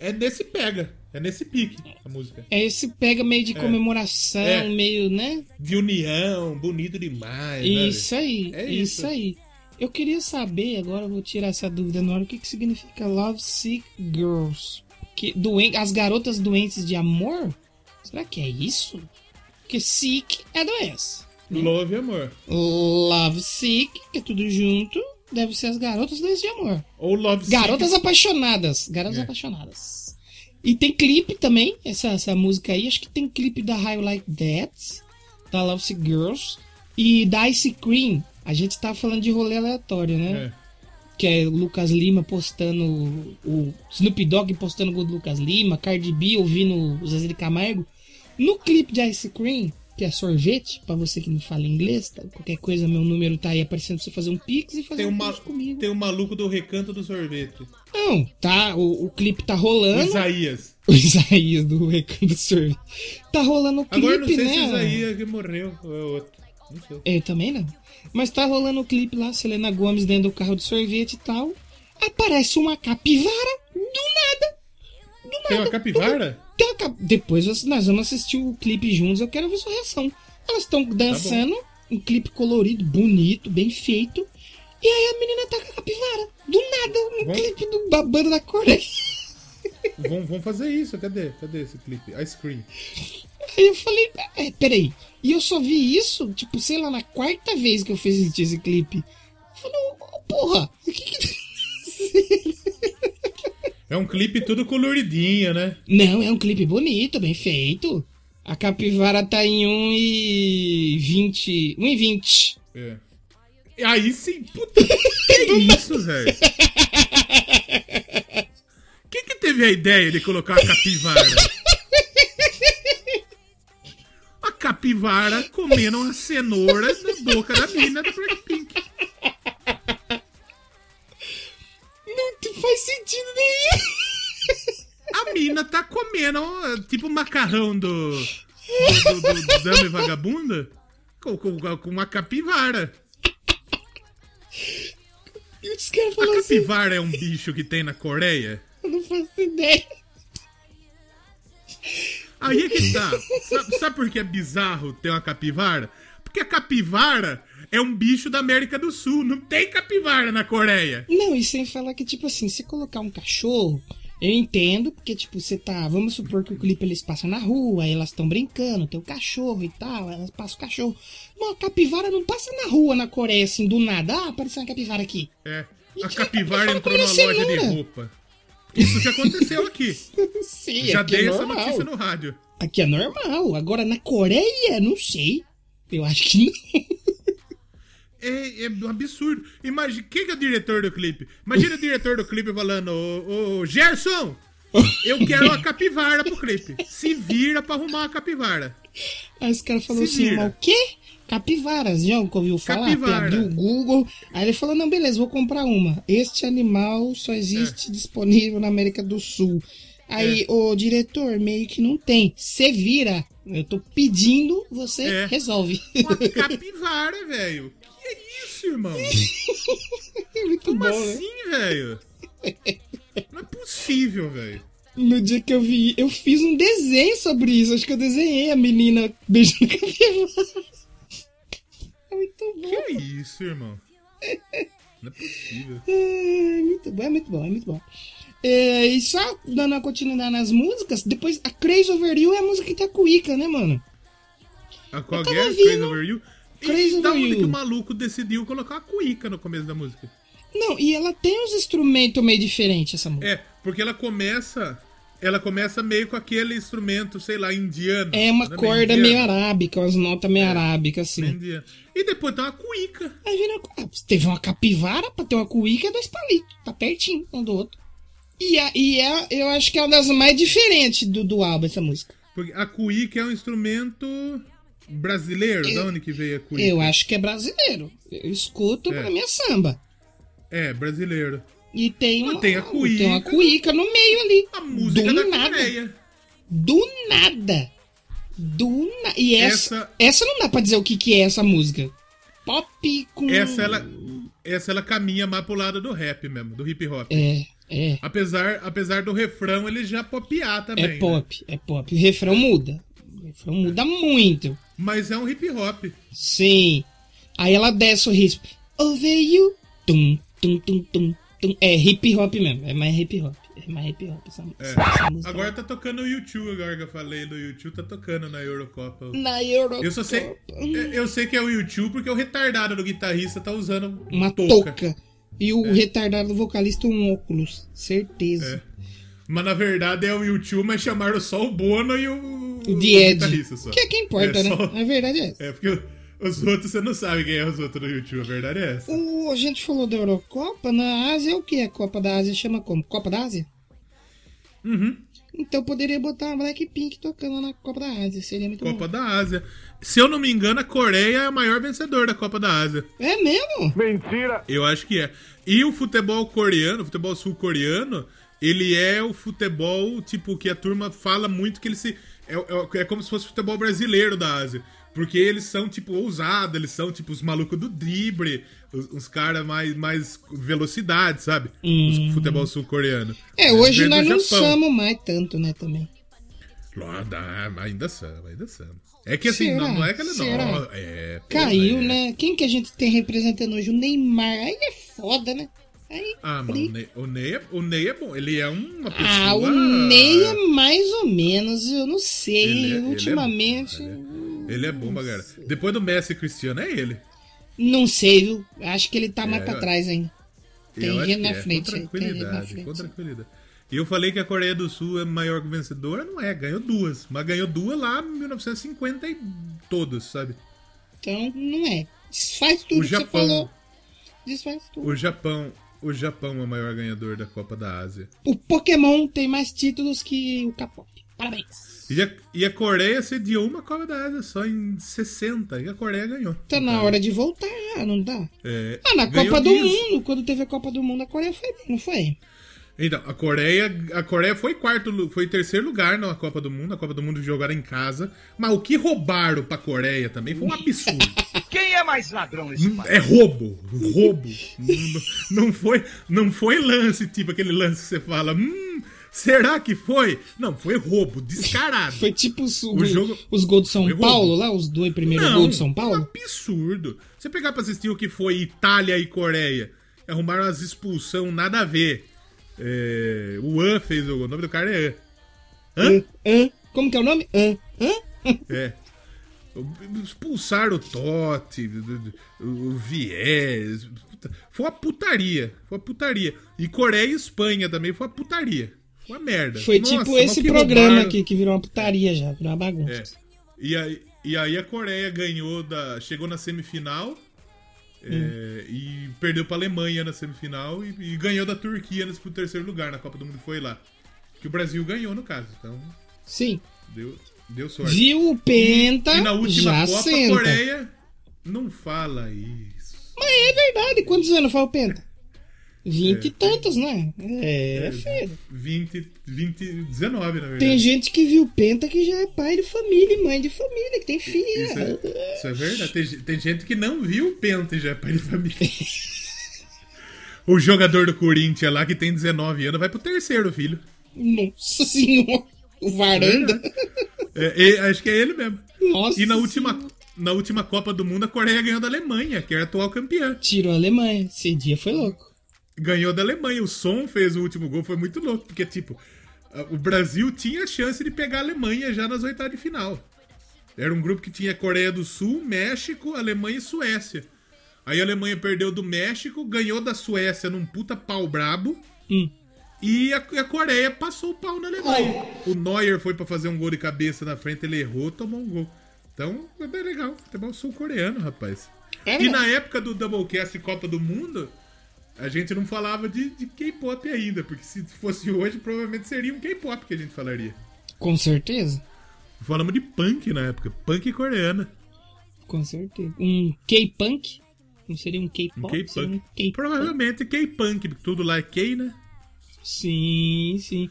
É nesse pega, é nesse pique a música. É esse pega meio de comemoração, É. meio, né? De união, bonito demais. Isso aí, É isso. isso. aí. Eu queria saber, agora eu vou tirar essa dúvida na hora, o que, que significa Love Sick Girls? Que, doen as garotas doentes de amor? Será que é isso? Porque sick é doença. Love e amor. Love sick, que é tudo junto, deve ser as garotas doentes de amor. Ou Love Garotas Sick. apaixonadas. Garotas É. apaixonadas. E tem clipe também, essa, essa música aí. Acho que tem clipe da You Like That, da Love Sick Girls. E da Ice Cream. A gente tá falando de rolê aleatório, né? É. Que é Lucas Lima postando. O Snoop Dogg postando o gol do Lucas Lima. Cardi B ouvindo o Zezé de Camargo. No clipe de Ice Cream, que é sorvete, pra você que não fala inglês, tá? qualquer coisa, meu número tá aí aparecendo pra você fazer um pix e fazer Tem, um pix comigo. tem um maluco do recanto do sorvete. Não, tá, o, o clipe tá rolando. Isaías. *laughs* O Isaías do Recanto do Sorvete. Tá rolando o clipe, Agora eu não sei né? se Isaías que morreu ou é outro. Não sei. Eu também não. Mas tá rolando o clipe lá, Selena Gomes dentro do carro de sorvete e tal. Aparece uma capivara do nada. Do Tem nada. uma capivara? Tem uma cap- Depois nós- vamos assistir o clipe juntos, eu quero ver sua reação. Elas estão dançando, um clipe colorido, bonito, bem feito. E aí a menina tá com a capivara. Do nada, um Vamos- clipe do babando da Coreia. vamos, vamos fazer isso. Cadê? Cadê esse clipe? Ice Cream. Aí eu falei, é, peraí. E eu só vi isso, tipo, sei lá, na quarta vez que eu fiz assistir esse clipe. Falei, "Ô, porra, o que que... É um clipe tudo coloridinho, né? Não, é um clipe bonito, bem feito. A capivara tá em 1 e 20. 1 e 20. É. Aí sim, puta, que *laughs* isso, velho? Quem que teve a ideia de colocar a capivara? *laughs* capivara comendo uma cenoura na boca da mina da Blackpink. Não faz sentido nenhum. A mina tá comendo tipo macarrão do. do, do, do Dame Vagabunda com, com, com uma capivara. A assim. capivara assim. é um bicho que tem na Coreia? Eu não faço ideia. Aí é que tá. Sabe, sabe por que é bizarro ter uma capivara? Porque a capivara é um bicho da América do Sul. Não tem capivara na Coreia. Não, e sem falar que, tipo assim, se colocar um cachorro, eu entendo, porque, tipo, você tá. Vamos supor que o clipe eles passam na rua, aí elas estão brincando, tem o cachorro e tal, elas passam o cachorro. Mas a capivara não passa na rua na Coreia, assim, do nada. Ah, apareceu uma capivara aqui. É. A capivara capivara entrou numa loja de roupa. Isso já aconteceu aqui. *laughs* Sim, Já aqui dei é essa normal. notícia no rádio. Aqui é normal. Agora na Coreia, não sei. Eu acho que não. É, é um absurdo. Imagina, quem que é o diretor do clipe? Imagina o diretor do clipe falando, ô, ô Gerson, eu quero uma capivara pro clipe. Se vira pra arrumar uma capivara. Aí os caras falaram assim, o quê? Capivaras, já ouviu falar? Capivara. Abriu o Google. Aí ele falou, não, beleza, vou comprar uma. Este animal só existe É. disponível na América do Sul. Aí, o diretor, meio que não tem. Você vira. Eu tô pedindo, você É. resolve. Uma *laughs* capivara, velho. Que é isso, irmão? *laughs* Muito Como bom, né? assim, velho? Não é possível, velho. No dia que eu vi, eu fiz um desenho sobre isso. Acho que eu desenhei a menina beijando capivara. Muito bom. Que é isso, irmão? Não é possível. É muito bom, é muito bom, é muito bom. É, e só dando a continuidade nas músicas, depois a Crazy Over You é a música que tem a Cuica, né, mano? A qual é? Crazy Over You? Crazy e da onde que o maluco decidiu colocar a cuíca no começo da música? Não, e ela tem uns instrumentos meio diferentes, essa música. É, porque ela começa. Ela começa meio com aquele instrumento, sei lá, indiano. É, uma né, corda meio arábica, umas notas meio arábicas, meio assim. E depois tem uma cuíca. Aí vira. ah, Teve uma capivara pra ter uma cuíca é dois palitos. Tá pertinho um do outro. E, a, e é, eu acho que é uma das mais diferentes do, do álbum, essa música. Porque a cuíca é um instrumento brasileiro. Da onde que veio a cuíca? Eu acho que é brasileiro. Eu escuto É. pra minha samba. É, brasileiro. E tem uma, tem a cuíca. tem uma cuíca no meio ali. A música do da nada. Do nada. Do nada. E essa, Essa- essa não dá pra dizer o que, que é essa música. Pop com. Essa ela, essa ela caminha mais pro lado do rap mesmo, do hip hop. É, é. Apesar, apesar do refrão ele já popear também. É né? pop, é pop. O refrão muda. O refrão muda muito. Mas é um hip hop. Sim. Aí ela desce o ritmo. Over you. Tum, tum, tum, tum. É hip hop mesmo. É mais hip hop. É mais hip hop essa, É. essa música. Agora tá tocando o YouTube, agora que eu falei do YouTube, tá tocando na Eurocopa. Na Euro. Eu só sei. eu- sei que é o YouTube porque o retardado do guitarrista tá usando Uma touca. touca. E o retardado vocalista um óculos. Certeza. É. Mas na verdade é o YouTube, mas chamaram só o Bono e o, O The Ed. guitarrista só. Que é que importa, É né? só- A verdade é essa. É porque os outros você não sabe quem é os outros do YouTube, a verdade é essa. O, a gente falou da Eurocopa, na Ásia é o que? A Copa da Ásia chama como? Copa da Ásia? Uhum. Então poderia botar a Blackpink tocando na Copa da Ásia, seria muito Copa bom. da Ásia. Se eu não me engano, a Coreia é o maior vencedor da Copa da Ásia. É mesmo? Eu acho que é. E o futebol coreano, o futebol sul-coreano, ele é o futebol, tipo, que a turma fala muito que ele se. É, é, é como se fosse o futebol brasileiro da Ásia. Porque eles são, tipo, ousados, eles são, tipo, os malucos do drible, os, os caras mais, mais velocidade, sabe? Os futebol sul-coreano. É, hoje nós não somos mais tanto, né, também. Mas ainda samba, ainda samba. É que assim, não, não é que ele Será? não. É, Caiu, é. né? Quem que a gente tem representando hoje? O Neymar. Aí é foda, né? Aí, Ah, mano, o Ney, o, Ney é, o Ney é bom. Ele é uma pessoa. Ah, o Ney é mais ou menos, eu não sei. Ele é- ele Ele é bom, galera. Depois do Messi e Cristiano, é ele. não sei, viu? Acho que ele tá mais É, pra eu- trás ainda. Tem que na é, frente, Com na tranquilidade, frente. com tranquilidade. E eu falei que a Coreia do Sul é maior que vencedora, não é, ganhou duas. Mas ganhou duas lá em 1950 e todos, sabe? Então, não é. Desfaz tudo O que você Japão. falou. Desfaz tudo. O Japão, o Japão é o maior ganhador da Copa da Ásia. O Pokémon tem mais títulos que o K-pop. Parabéns. E a, e a Coreia sediou uma Copa da Ásia só em 60 e a Coreia ganhou. Tá na hora de voltar não dá? É, Ah, na Copa do dias. Mundo, quando teve a Copa do Mundo, a Coreia foi bem, não foi? Então, a Coreia, a Coreia foi quarto, foi terceiro lugar na Copa do Mundo, a Copa do Mundo jogaram em casa, mas o que roubaram pra Coreia também foi um absurdo. *laughs* Quem é mais ladrão nesse país? É roubo, roubo. não, não foi, não foi lance, tipo aquele lance que você fala, hum, será que foi? Não, foi roubo, descarado. *laughs* Foi tipo os, O jogo- os gols do São Foi roubo. Paulo lá, os dois primeiros gols do São Um Paulo. absurdo. Você pegar pra assistir o que foi Itália e Coreia, arrumaram as expulsão nada a ver. É, o An fez o, o nome do cara é An. Hã? Hã? Como que é o nome? Hã? Hã? É. Expulsaram o Totti, o o Viés. Foi uma putaria. Foi uma putaria. E Coreia e Espanha também foi uma putaria. Foi uma merda. Foi Nossa, tipo esse programa roubaram. aqui que virou uma putaria já, virou uma bagunça. É. E aí, e aí a Coreia ganhou da. Chegou na semifinal. é, e perdeu pra Alemanha na semifinal e, e ganhou da Turquia pro terceiro lugar na Copa do Mundo foi lá. Que o Brasil ganhou, no caso. Então, Sim. deu, deu sorte. Viu o Penta, e na última já Copa, a senta. Coreia. Não fala isso. Mas é verdade, quantos anos foi o Penta? Vinte e tantos, né? É, filho. 20, 20, 19, na verdade. Tem gente que viu Penta que já é pai de família e mãe de família, que tem filha. Isso é, isso é verdade. Tem, tem gente que não viu o Penta e já é pai de família. *laughs* o jogador do Corinthians lá, que tem 19 anos, vai pro terceiro filho. Nossa senhora. O Varanda. É, é, acho que é ele mesmo. Nossa E na última, na última Copa do Mundo, a Coreia ganhou da Alemanha, que é a atual campeã. Tirou a Alemanha. Esse dia foi louco. Ganhou da Alemanha. O Som fez o último gol, foi muito louco, porque, tipo, o Brasil tinha a chance de pegar a Alemanha já nas oitavas de final. Era um grupo que tinha Coreia do Sul, México, Alemanha e Suécia. Aí a Alemanha perdeu do México, ganhou da Suécia num puta pau brabo. Hum. E a, a Coreia passou o pau na Alemanha. O Neuer foi pra fazer um gol de cabeça na frente, ele errou, tomou um gol. Então, é bem legal. Futebol sul-coreano, rapaz. É, E na época do Doublecast Copa do Mundo, a gente não falava de, de K-pop ainda, porque se fosse hoje, provavelmente seria um K-pop que a gente falaria. Com certeza. Falamos de punk na época, punk coreana. Com certeza. Um K-punk? Não seria um Um K-pop? Um K-punk. K-punk. Provavelmente K-punk, porque tudo lá é K, né? Sim, sim.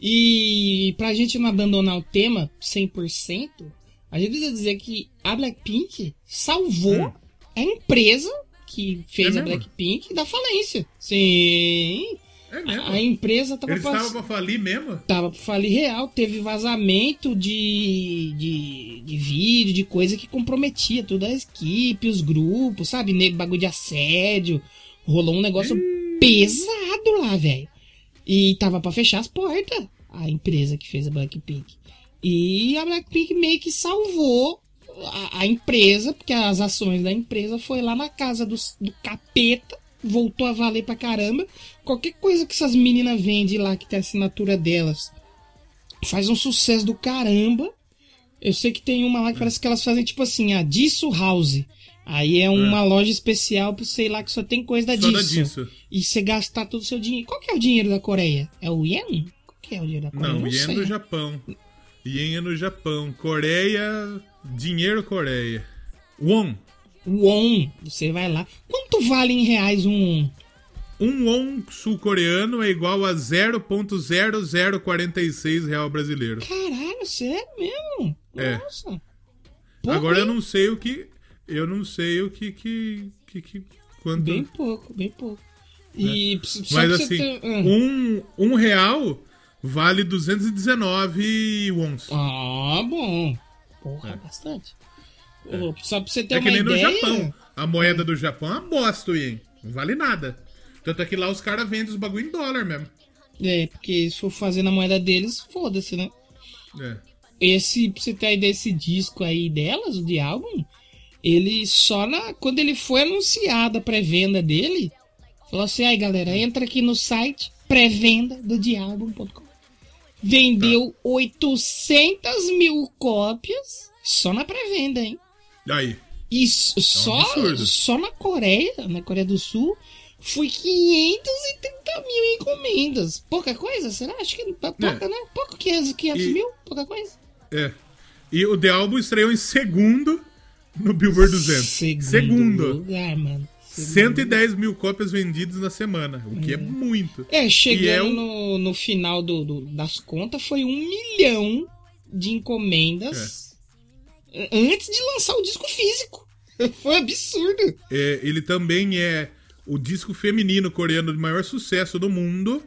E pra gente não abandonar o tema 100%, a gente precisa dizer que a Blackpink salvou Hum. a empresa que fez É a? Blackpink da falência. Sim. É mesmo. A, a empresa tava Eles estavam pra falir mesmo? Tava pra falir real, teve vazamento de, de, de vídeo, de coisa que comprometia toda a equipe, os grupos, sabe? Ne- Bagulho de assédio. Rolou um negócio pesado lá, velho. E tava pra fechar as portas, a empresa que fez a Blackpink. E a Blackpink meio que salvou a, a empresa, porque as ações da empresa foi lá na casa do, do capeta, voltou a valer pra caramba. Qualquer coisa que essas meninas vendem lá, que tem a assinatura delas, faz um sucesso do caramba. Eu sei que tem uma lá que parece que elas fazem tipo assim, a Disso House. Aí é uma loja especial sei lá que só tem coisa da Só Disso. disso. E você gastar todo o seu dinheiro. Qual que é o dinheiro da Coreia? É o Yen? Qual que é o dinheiro da Coreia? Não, Eu Yen é sei. no Japão. Yen é no Japão. Coreia, dinheiro Coreia. Won. Won. Você vai lá. Quanto vale em reais um won? Um won sul-coreano é igual a 0.0046 real brasileiro. Caralho, sério mesmo? É. Nossa. Pouco, Agora eu hein? não sei o que. Eu não sei o que. que, que, que quanto. Bem pouco, bem pouco. E só Mas assim, ter- ah. um, um real vale 219 wons. Ah, bom. Porra, bastante. Ô, Só pra você ter É uma que nem no ideia. Japão. A moeda do Japão é uma bosta, hein? Não vale nada. Tanto é que lá os caras vendem os bagulho em dólar mesmo. É, porque se for fazer na moeda deles, foda-se, né? É. Esse, pra você ter ideia desse disco aí delas, o de álbum, ele só na. Quando ele foi anunciado a pré-venda dele, falou assim: aí galera, entra aqui no site pré-venda do diálbum.com. Vendeu 800 mil cópias só na pré-venda, hein? Aí. E s- só, É um só na Coreia, na Coreia do Sul, foi 530 mil encomendas. Pouca coisa, será? Acho que é pouca, É. né? Pouco, 500, 500 E- mil? Pouca coisa. É. E o The Album estreou em segundo no Billboard 200. Segundo, Segundo. lugar, mano. 110 mil cópias vendidas na semana, o que é, muito. É, chegando é o- no, no final do, do- das contas, foi um milhão de encomendas É. antes de lançar o disco físico. *laughs* Foi absurdo. É, ele também é o disco feminino coreano de maior sucesso do mundo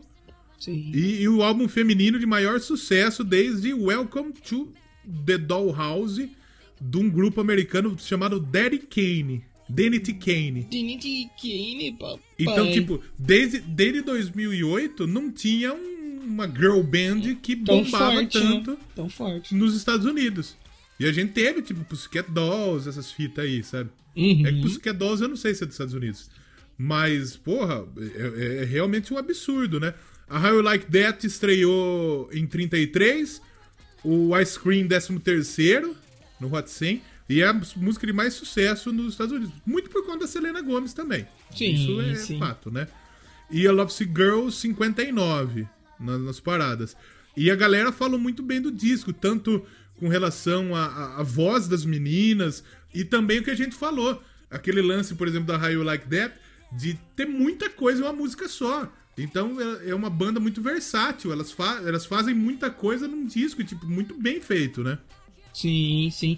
Sim. e, e o álbum feminino de maior sucesso desde Welcome to the Dollhouse, de um grupo americano chamado Daddy Kane. Danity Kane. Trinity Kane, papai. Então, tipo, desde, desde 2008 não tinha um- uma girl band que tão bombava forte, tanto né? Tão forte. nos Estados Unidos. E a gente teve, tipo, Pussycat Dolls, essas fitas aí, sabe? Uhum. É que Pussycat Dolls eu não sei se é dos Estados Unidos. Mas, porra, é, é realmente um absurdo, né? A How You Like That estreou em 33, o Ice Cream 13º no Hot 100, e é a música de mais sucesso nos Estados Unidos. Muito por conta da Selena Gomez também. Sim, Isso é sim. fato, né? E a Love Sick Girl 59 nas, nas paradas. E a galera falou muito bem do disco, tanto com relação à, voz das meninas e também o que a gente falou. Aquele lance, por exemplo, da How You Like That, de ter muita coisa em uma música só. Então é é uma banda muito versátil, elas, fa elas fazem muita coisa num disco, tipo, muito bem feito, né? Sim, sim.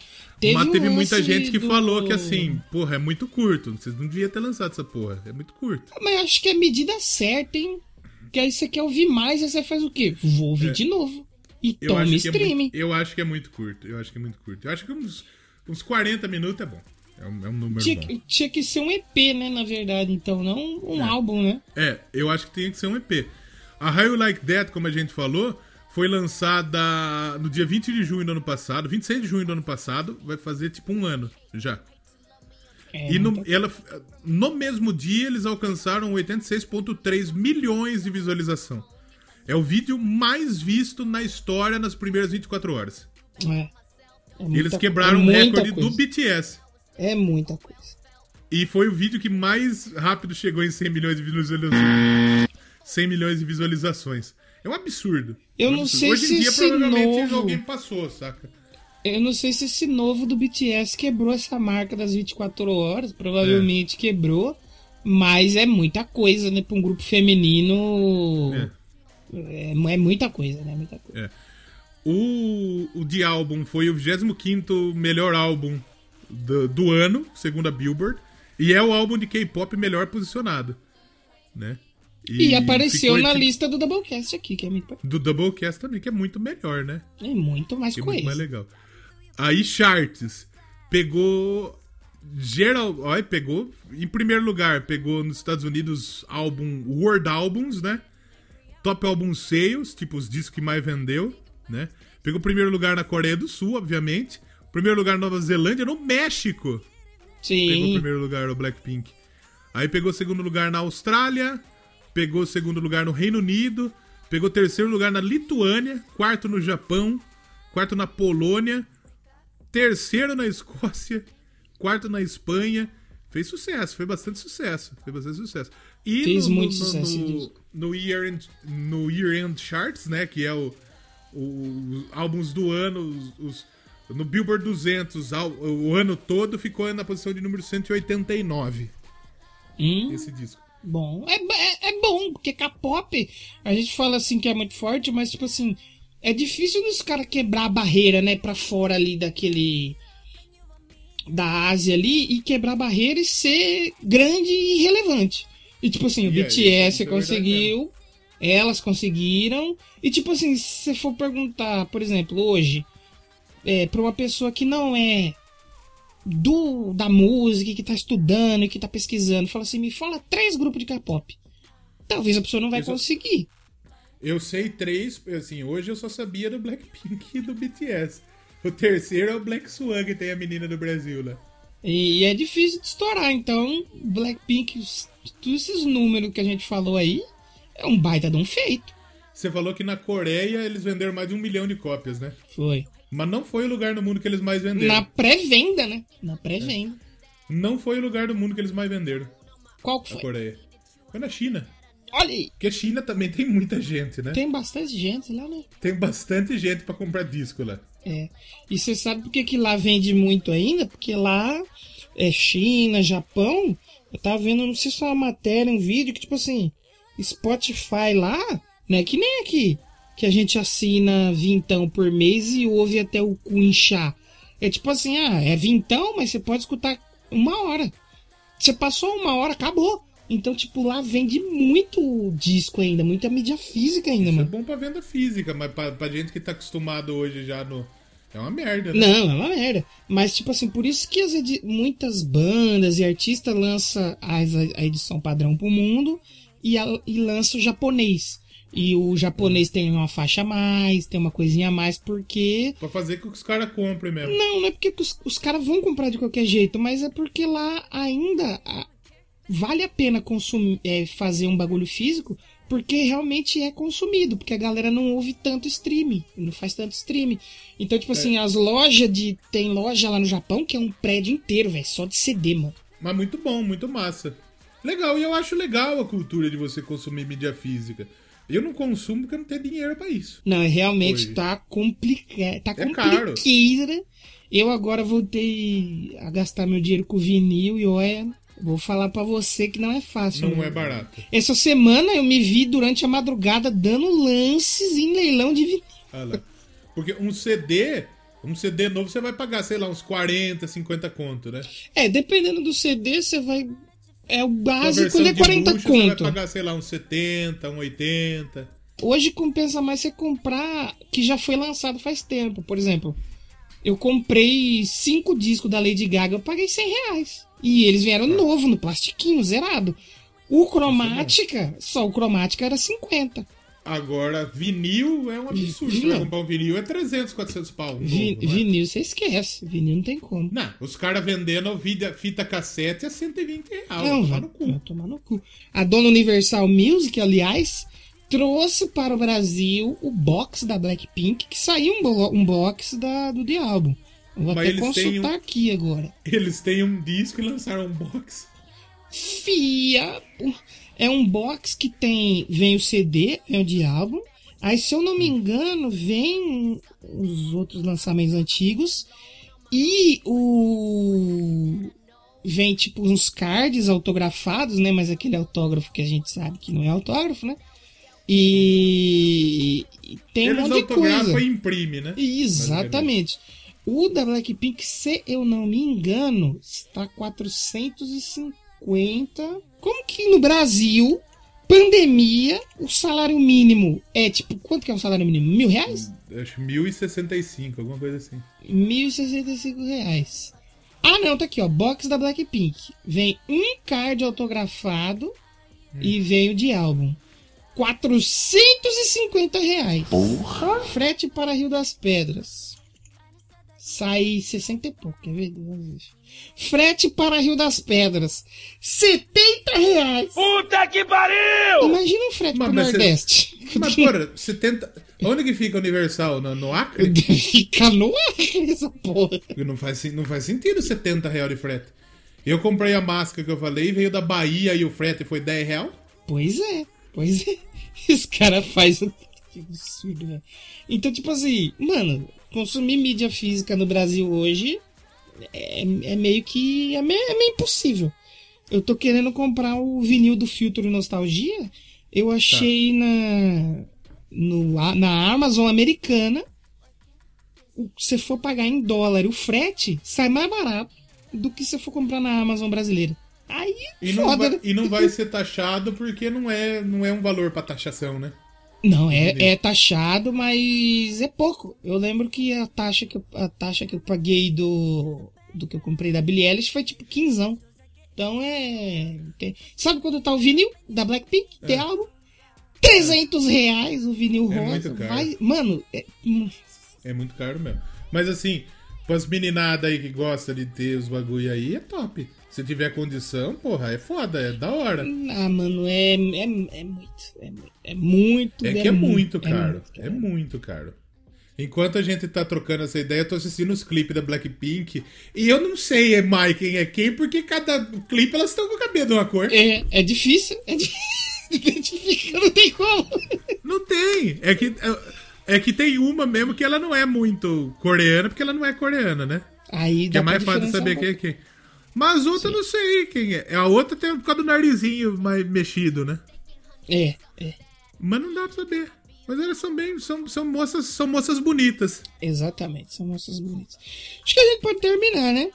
Mas um teve muita lance gente que do- falou que assim, porra, é muito curto. Vocês não deviam ter lançado essa porra. É muito curto. Mas acho que é a medida certa, hein? Que aí você quer ouvir mais, aí você faz o quê? Vou ouvir de novo. E É. Eu toma é streaming. muito, eu acho que é muito curto. Eu acho que é muito curto. Eu acho que uns, uns 40 minutos é bom. É um, é um número Tinha, bom. que- tinha que ser um EP, né, na verdade, então, não um álbum, né? É, eu acho que tem que ser um EP. A How You Like That, como a gente falou, foi lançada no dia 20 de junho do ano passado. 26 de junho do ano passado. Vai fazer tipo um ano já. É, E no, ela, no mesmo dia eles alcançaram 86,3 milhões de visualização. É o vídeo mais visto na história nas primeiras 24 horas. é. É E muita eles quebraram é o muita recorde do coisa. BTS. É muita coisa. E foi o vídeo que mais rápido chegou em 100 milhões de visualizações. 100 milhões de visualizações. É um absurdo. Eu É um não absurdo. sei Hoje se em dia, esse provavelmente, novo- alguém passou, saca? Eu não sei se esse novo do BTS quebrou essa marca das 24 horas, provavelmente quebrou, mas é muita coisa, né, pra um grupo feminino. É. É, é muita coisa, né? Muita coisa. O, o The Album foi o 25 melhor álbum do, do ano, segundo a Billboard. E é o álbum de K-pop melhor posicionado. Né? E, apareceu ficou na lista do Doublecast aqui, que é muito, Do Doublecast também, que é muito melhor, né? é muito mais Que é coisa. muito mais legal. Aí Charts pegou geral, olha, pegou em primeiro lugar, pegou nos Estados Unidos álbum World Albums, né? Top Album Sales, tipo os discos que mais vendeu, né? Pegou primeiro lugar na Coreia do Sul, obviamente. Primeiro lugar na Nova Zelândia, no México. Pegou Sim. primeiro lugar o Blackpink. Aí pegou segundo lugar na Austrália, pegou segundo lugar no Reino Unido, pegou terceiro lugar na Lituânia, quarto no Japão, quarto na Polônia, terceiro na *laughs* Escócia, quarto na Espanha. Fez sucesso, foi bastante sucesso, foi bastante sucesso. E Fez no, muito no, sucesso no, no, year end, no Year End Charts, né, que é o, o- os álbuns do ano, os, os- no Billboard 200, ao- o ano todo ficou na posição de número 189, Hum, esse disco. Bom. É, é, é bom, porque K-pop, a gente fala assim que é muito forte, mas tipo assim, é difícil dos caras quebrar a barreira, né, pra fora ali daquele. da Ásia ali e quebrar a barreira e ser grande e relevante. E tipo assim, o BTS é conseguiu, elas conseguiram. E tipo assim, se você for perguntar, por exemplo, hoje, é, pra uma pessoa que não é do da música, que tá estudando, que tá pesquisando, fala assim, me fala três grupos de K-pop. Talvez a pessoa não vai Eu só- conseguir. Eu sei três, assim, hoje eu só sabia do Blackpink e do BTS. O terceiro é o Black Swan, que tem a menina do Brasil lá. E é difícil de estourar, então Blackpink, os- todos esses números que a gente falou aí, é um baita de um feito. Você falou que na Coreia eles venderam mais de um milhão de cópias, né? Foi. Mas não foi o lugar no mundo que eles mais venderam. Na pré-venda, né? Na pré-venda. Não foi o lugar do mundo que eles mais venderam, Qual que a foi? Coreia. Foi na China. Olha aí, Porque a China também tem muita gente, né? tem bastante gente lá, né? Tem bastante gente pra comprar disco lá. É. E você sabe por que, que lá vende muito ainda? Porque lá é China, Japão, Eu tava vendo, não sei se é uma matéria, um vídeo, que tipo assim, Spotify lá, né? Que nem aqui, que a gente assina vintão por mês e ouve até o cu inchar. É tipo assim, ah, é vintão, mas você pode escutar uma hora. Você passou uma hora, acabou. Então, tipo, lá vende muito disco ainda, muita mídia física ainda, Isso é mano. bom pra venda física, mas pra, pra gente que tá acostumado hoje já no. É uma merda, né? Não, é uma merda. Mas, tipo assim, por isso que as muitas bandas e artistas lançam as- a edição padrão pro mundo e, a- e lança o japonês. E o japonês tem uma faixa a mais, tem uma coisinha a mais, porque. Pra fazer com que os caras comprem mesmo. Não, não é porque os, os caras vão comprar de qualquer jeito, mas é porque lá ainda a- vale a pena consumir, é, fazer um bagulho físico, porque realmente é consumido, porque a galera não ouve tanto streaming, não faz tanto streaming. Então, tipo assim, as lojas de. Tem loja lá no Japão que é um prédio inteiro, velho, só de CD, mano. Mas muito bom, muito massa. Legal, e eu acho legal a cultura de você consumir mídia física. Eu não consumo porque eu não tenho dinheiro pra isso. Não, é realmente Oi. tá complicado. Tá É caro. compliqueira. Eu agora voltei a gastar meu dinheiro com vinil e olha, vou falar pra você que não é fácil. Não né? é barato. Essa semana eu me vi durante a madrugada dando lances em leilão de vinil. Lá. Porque um CD, um CD novo você vai pagar, sei lá, uns 40, 50 conto, né? É, dependendo do CD, você vai. É o básico, ele é de 40 luxo, Você vai conto. pagar, sei lá, uns 70, um 80. Hoje compensa mais você comprar que já foi lançado faz tempo. Por exemplo, eu comprei cinco discos da Lady Gaga, eu paguei 100 reais. E eles vieram novo, no plastiquinho, zerado. O Cromática, só o Cromática era 50. Agora, vinil é um absurdo. Vinil. comprar um vinil, é 300, 400 pau. Vi- novo, não é? vinil você esquece, vinil não tem como. Não, os caras vendendo vida- fita cassete a 120 reais. Não, vai vai, no cu. vai tomar no cu. A dona Universal Music, aliás, trouxe para o Brasil o box da Blackpink, que saiu um, bo- um box da, do The Album. Eu vou Mas até consultar um- aqui agora. Eles têm um disco e lançaram um box. Fia. É um box que tem. Vem o CD, vem o álbum. Aí, se eu não me engano, vem os outros lançamentos antigos. E o. Vem tipo uns cards autografados, né? Mas aquele autógrafo que a gente sabe que não é autógrafo, né? E. e tem Eles um monte de coisa. e imprime, né? Exatamente. O da Blackpink, se eu não me engano, está 450. Como que no Brasil, pandemia, o salário mínimo é tipo, quanto que é o salário mínimo? Mil reais? Acho 1065, alguma coisa assim. 1.065 reais. Ah, não, tá aqui, ó. Box da Blackpink. Vem um card autografado e vem o de álbum. 450 reais. Porra! Frete para Rio das Pedras. Sai 60 e pouco, quer ver? Frete para Rio das Pedras. 70 reais. Puta que pariu! Imagina um frete Mas- pro mas você- Nordeste. Mas, *laughs* porra, 70. Onde que fica Universal? No, no Acre? *laughs* Fica no ar essa porra. Não faz, não faz sentido 70 reais de frete. Eu comprei a máscara que eu falei, veio da Bahia e o frete foi 10 reais. Pois é, pois é. *laughs* Os caras fazem. Que absurdo, velho. Então, tipo assim, mano, consumir mídia física no Brasil hoje é, é meio que. É meio, é meio impossível. Eu tô querendo comprar o vinil do Filtro Nostalgia. Eu achei na. No, na Amazon americana. Se for pagar em dólar o frete, sai mais barato do que se for comprar na Amazon brasileira. Aí, E não, foda, vai, né? e não vai *laughs* ser taxado porque não é, não é um valor pra taxação, né? Não, é, Entendeu? é taxado, mas é pouco. Eu lembro que a taxa que eu, a taxa que eu paguei do, do que eu comprei da Billie Eilish foi tipo quinzão. Então é. tem- Sabe quando tá o vinil da Blackpink? Tem algo? 300 reais o vinil É rosa. muito caro. Vai, mano, é- hum, É muito caro mesmo. Mas assim, pras meninadas aí que gostam de ter os bagulho aí, é top. Se tiver condição, porra, é foda, é da hora. ah, mano, é, é, é muito. É, muito, é muito. É que é muito é caro. muito É muito caro. Enquanto a gente tá trocando essa ideia, eu tô assistindo os clipes da Blackpink. E eu não sei, é Mai, quem é quem, porque cada clipe elas estão com o cabelo de uma cor. É, é difícil. *laughs* É difícil. Não tem como. Não tem. É que, é, é que tem uma mesmo que ela não é muito coreana, porque ela não é coreana, né? Aí Que dá é mais fácil saber quem é quem. Mas outra eu não sei quem é. A outra tem por causa do narizinho mais mexido, né? É, é. Mas não dá pra saber. Mas elas são bem. São, são, moças, são moças bonitas. Exatamente, são moças bonitas. Acho que a gente pode terminar, né?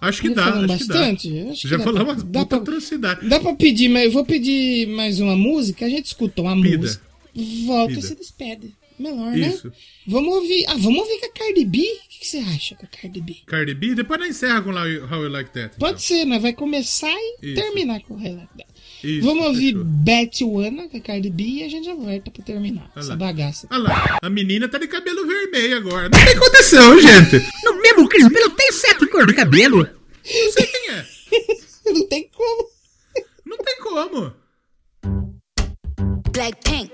Acho que dá, acho que bastante, dá. acho que Já falamos umas dá puta pra- atrocidade. Dá pra pedir, mas eu vou pedir mais uma música. A gente escuta uma Pida. música. Volta Pida. e se despede. Melhor, né? Isso. Vamos ouvir. Ah, vamos ouvir com a Cardi B? O que, que você acha com a Cardi B? Cardi B, depois nós encerra com How You- How You Like That. Pode então. ser, mas vai começar e Isso. terminar com o relato dela. Isso, Vamos ouvir fechou. Batiwana com a Cardi B e a gente já volta pra terminar Olha essa lá. bagaça. Olha lá, a menina tá de cabelo vermelho agora. Não tem condição, gente. No mesmo eu tenho sete cores de cabelo. Não sei quem é. *laughs* Não tem como. Não tem como. Blackpink.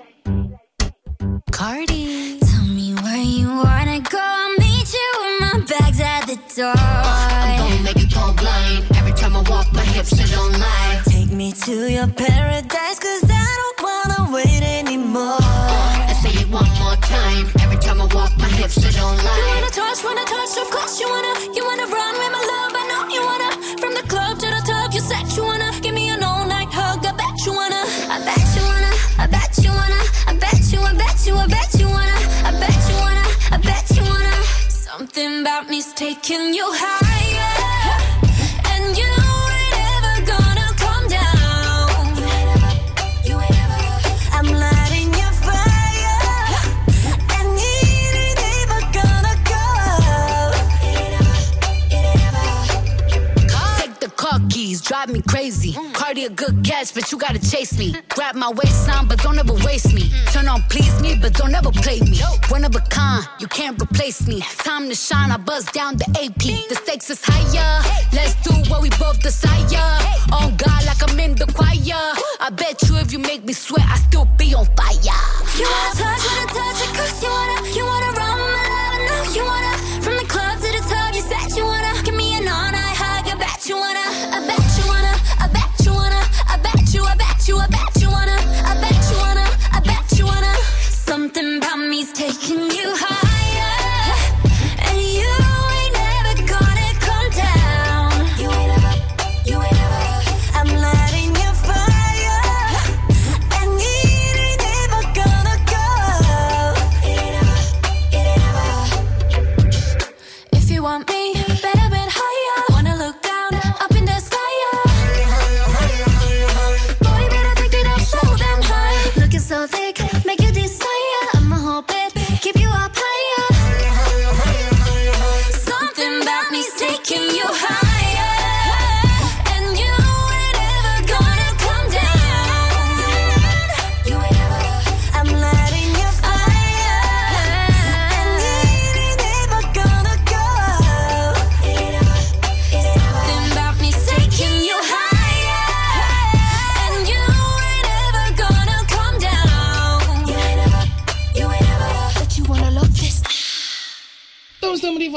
Cardi. Tell me where you wanna go. I'll meet you with my bags at the door. I'm gonna make you go blind. Every time I walk, my hips they don't lie. Take me to your paradise, cause I don't wanna wait anymore. I say it one more time. Every time I walk, my hips they don't lie. You wanna touch, wanna touch, of course you wanna. You wanna run with my love, I know you wanna. From the club I bet you, wanna. I bet you wanna, I bet you wanna. Something about me's taking you higher. And you ain't ever gonna down. I'm lighting your fire. And it ain't ever gonna go. Ever. Take the car keys, drive me crazy. Cardi a good catch, but you gotta chase me. Grab my waistline, but don't ever waste me. Turn on, please me, but don't ever play me. One of a kind, you can't replace me. Time to shine, I buzz down the AP. The stakes is higher. Let's do what we both desire. On God, like I'm in the choir. I bet you if you make me sweat, I still be on fire. You wanna touch, wanna touch it, cause you wanna, you wanna run with my love, I know you wanna. From the club to the tub, you said you wanna. Give me an all night hug, I bet you wanna, I bet you, I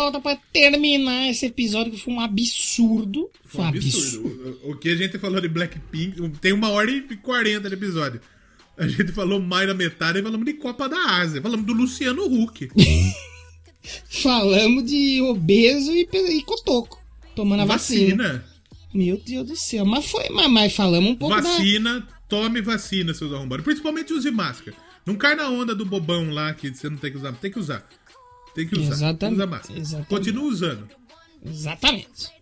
volta pra terminar esse episódio que foi um absurdo. Foi um absurdo. O, o que a gente falou de Blackpink, tem uma hora e quarenta de episódio. A gente falou mais da metade e falamos de Copa da Ásia. Falamos do Luciano Huck. *laughs* Falamos de obeso e, e cotoco. Tomando a vacina. Vacina. Meu Deus do céu. Mas foi, mas, mas falamos um pouco da. Vacina, tome vacina, seus arrombados. Principalmente use máscara. Não cai na onda do bobão lá que você não tem que usar. Tem que usar. Tem que usar. Exatamente, Usa máscara. exatamente. Continua usando. Exatamente.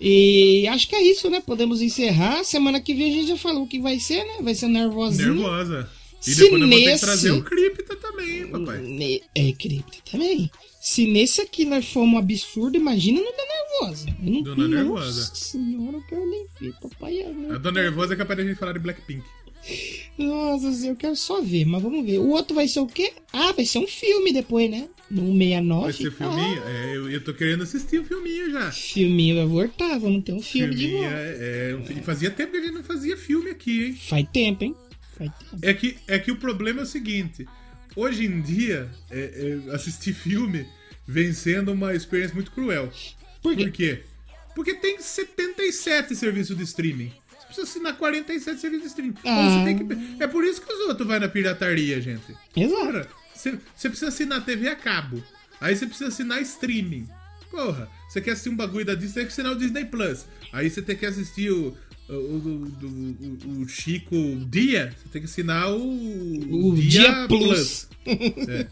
E acho que é isso, né? Podemos encerrar. Semana que vem a gente já falou o que vai ser, né? Vai ser nervosinho. Nervosa. E Se depois ter que nesse- trazer o cripta também, papai. Ne- É, cripta também. Se nesse aqui nós formos um absurdo, imagina no da nervosa. Eu não, Dona Nossa Nervosa. senhora, eu quero nem ver, papai. A dona Nervosa é capaz de a gente falar de Blackpink. Nossa, eu quero só ver, mas vamos ver. O outro vai ser o quê? Ah, vai ser um filme depois, né? No 69. Vai ser filminho? É, eu, eu tô querendo assistir o filminho já. Filminho vai voltar, vamos ter um filme de Filminho, volta. é, é, um fi- fazia tempo que a gente não fazia filme aqui, hein? Faz tempo, hein? Faz tempo. É que, é que o problema é o seguinte: hoje em dia, é, é, assistir filme vem sendo uma experiência muito cruel. Por quê? Por quê? Porque tem 77 serviços de streaming. Você precisa assinar 47 serviços de streaming. Então Ah. você tem que- É por isso que os outros vão na pirataria, gente. Exato. Ora, você, você precisa assinar TV a cabo. Aí você precisa assinar streaming. Porra, você quer assistir um bagulho da Disney, tem que assinar o Disney Plus. Aí você tem que assistir o, o, o, o- o Chico Dia, você tem que assinar o, O Dia Plus. É.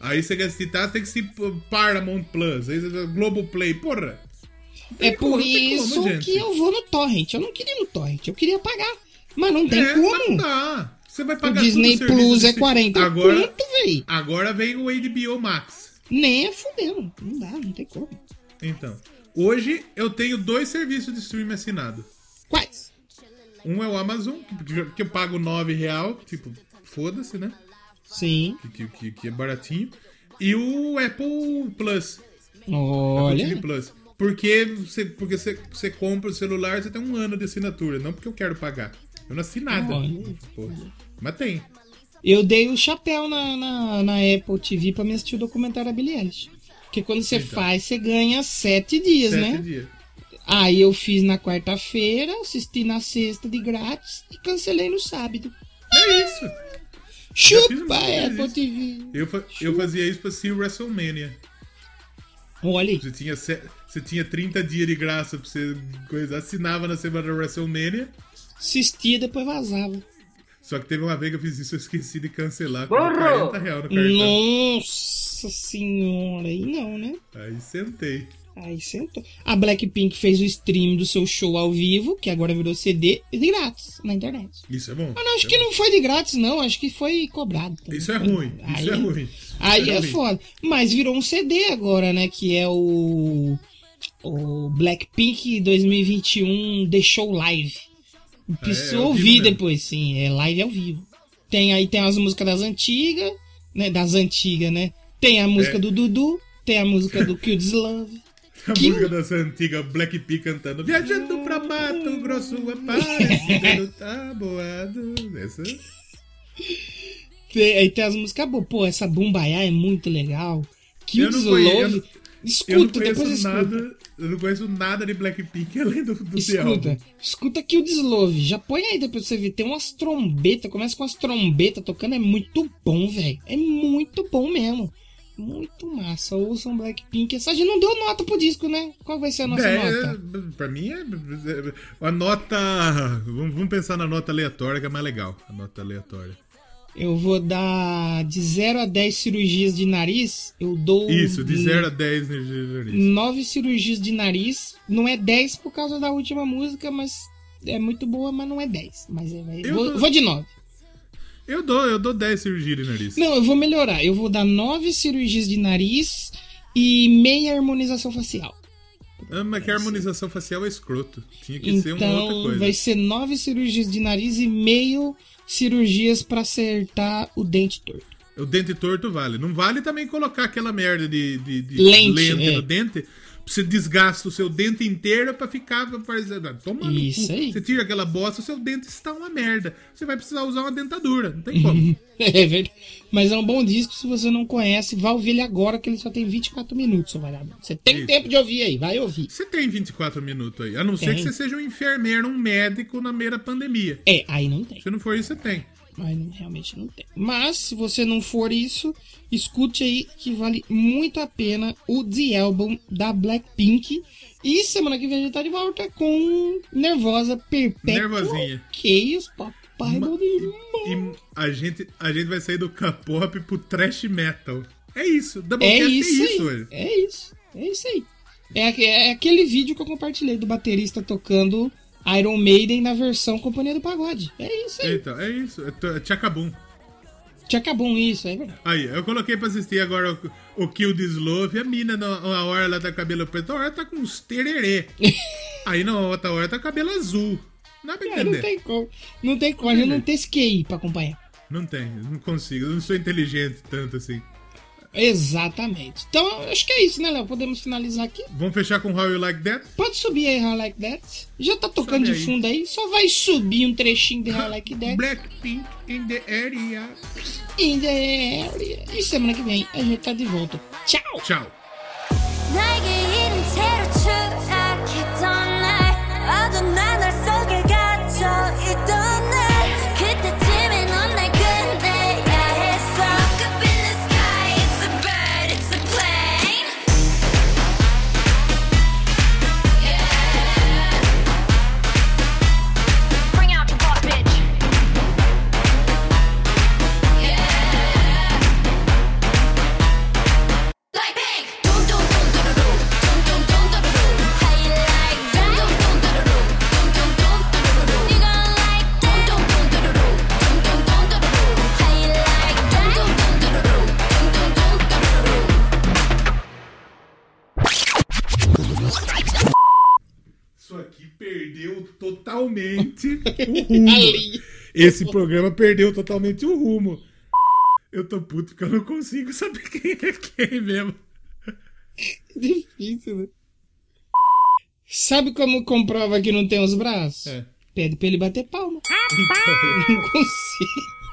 Aí você quer assistir, tá? Você tem que assistir Paramount Plus, aí você Globoplay, porra. É como, por como, isso gente. que eu vou no torrent. Eu não queria ir no torrent, eu queria pagar. Mas não tem É, mas não como. dá. Você vai O pagar Disney o serviço Plus é de- 40 agora, conto, véi. agora vem o HBO Max. Nem é fudendo. Não dá, não tem como. Então, hoje eu tenho dois serviços de streaming assinado. Quais? Um é o Amazon, que, que eu pago 9 real, tipo, foda-se, né? Sim. Que, que, que é baratinho. E o Apple Plus. Apple Olha. TV Plus. Porque você, porque você, você compra o celular, você tem um ano de assinatura. Não porque eu quero pagar. Eu não assino nada. Porra. Mas tem. Eu dei o chapéu na, na, na Apple TV pra me assistir o documentário da Billie Eilish. Porque quando você Então. faz, você ganha sete dias, Sete né? dias. Aí eu fiz na quarta-feira, assisti na sexta de grátis e cancelei no sábado. É isso. Chupa, Apple isso. TV. Eu, fa- eu fazia isso pra assistir o WrestleMania. Olha aí. Você tinha, se- você tinha 30 dias de graça pra você coisa, assinava na semana da WrestleMania. Assistia depois vazava. Só que teve uma vez que eu fiz isso, eu esqueci de cancelar. Com 40 reais no cartão. Nossa senhora, aí não, né? Aí sentei. Aí sentou. A Blackpink fez o stream do seu show ao vivo, que agora virou CD, e de grátis na internet. Isso é bom. Ah, não, acho Isso que é bom. não foi de grátis, não. Acho que foi cobrado. também. Isso é ruim. Isso Aí é ruim. Aí Isso é ruim. foda. Mas virou um CD agora, né? Que é o. O Blackpink 2021 The Show Live. Preciso é ao ouvir mesmo. depois, sim. É live ao vivo. Tem aí tem as músicas das antigas, né? Das antigas, né? Tem a música É. do Dudu, tem a música do Kids Love. *laughs* A Que- música dessa antiga Blackpink cantando Viajando pra Mato Grosso Aparecida no tabuado Essa Tem, aí tem as músicas boas. Pô, essa Bumbaiá é muito legal. Conhe- eu Love. Escuta, Eu não depois escuta. Eu não conheço nada de Blackpink *laughs* Além do, do The Escuta, escuta aqui o Deslove. Já põe aí depois pra você ver. Tem umas trombetas, começa com as trombetas tocando. É muito bom, velho. É muito bom mesmo. Muito massa. Ouçam Blackpink. Essa gente não deu nota pro disco, né? Qual vai ser a nossa É, nota? Pra mim é. A nota. Vamos pensar na nota aleatória que é mais legal. A nota aleatória. Eu vou dar de 0 a 10 cirurgias de nariz. Eu dou. Isso, de 0 a 10 no nariz. 9 cirurgias de nariz. Não é 10 por causa da última música, mas é muito boa, mas não é 10. Mas é, vai- Eu vou, dou- vou de 9. Eu dou, eu dou 10 cirurgias de nariz. Não, eu vou melhorar. Eu vou dar nove cirurgias de nariz e meia harmonização facial. Ah, mas que a harmonização facial é escroto. Tinha que ser uma outra Então, coisa. vai ser nove cirurgias de nariz e meio cirurgias pra acertar o dente torto. O dente torto vale. Não vale também colocar aquela merda de, de, de Lente, é. no dente. Você desgasta o seu dente inteiro pra ficar Toma Isso aí. Você tira aquela bosta, o seu dente está uma merda. Você vai precisar usar uma dentadura. Não tem como. *laughs* É verdade. Mas é um bom disco, se você não conhece, vá ouvir ele agora, que ele só tem 24 minutos, seu vagabundo. Você tem Isso. tempo de ouvir aí, vai ouvir. Você tem 24 minutos aí. A não ser Tem. que você seja um enfermeiro, um médico na meia pandemia. É, aí não tem. Se não for isso, você tem. Mas realmente não tem. Mas, se você não for isso, escute aí que vale muito a pena o The Album da Blackpink. E semana que vem a gente tá de volta com Nervosa Perpétua. Nervosinha. Que os papai Ma- do E a gente, a gente vai sair do K-pop pro trash metal. É isso. É Doublecast isso, é isso hoje. É isso. É isso aí. É, é aquele vídeo que eu compartilhei do baterista tocando Iron Maiden na versão Companhia do Pagode. É isso aí. Então, é isso. É Tchacabum. Tinha acabou isso, é verdade. Aí, eu coloquei pra assistir agora o, o Kill This Love. A mina, na hora ela tá com cabelo preto, na hora tá com uns tererê. *laughs* Aí na outra hora tá com cabelo azul. Não É, não tem como. Não tem como. A gente não tem esse QI pra acompanhar. Não tem, não consigo. Eu não sou inteligente tanto assim. Exatamente. Então, acho que é isso, né, Léo? Podemos finalizar aqui. Vamos fechar com How You Like That? Pode subir aí, How I Like That. Já tá tocando Sobe de aí. fundo aí. Só vai subir um trechinho de How I Like That. Blackpink in the area. In the area. E semana que vem a gente tá de volta. Tchau! Tchau. 나에 perdeu totalmente *laughs* o rumo. Esse programa perdeu totalmente o rumo. Eu tô puto porque eu não consigo saber quem é quem mesmo. Difícil, né? Sabe como comprova que não tem os braços? É. Pede pra ele bater palma. Não consigo.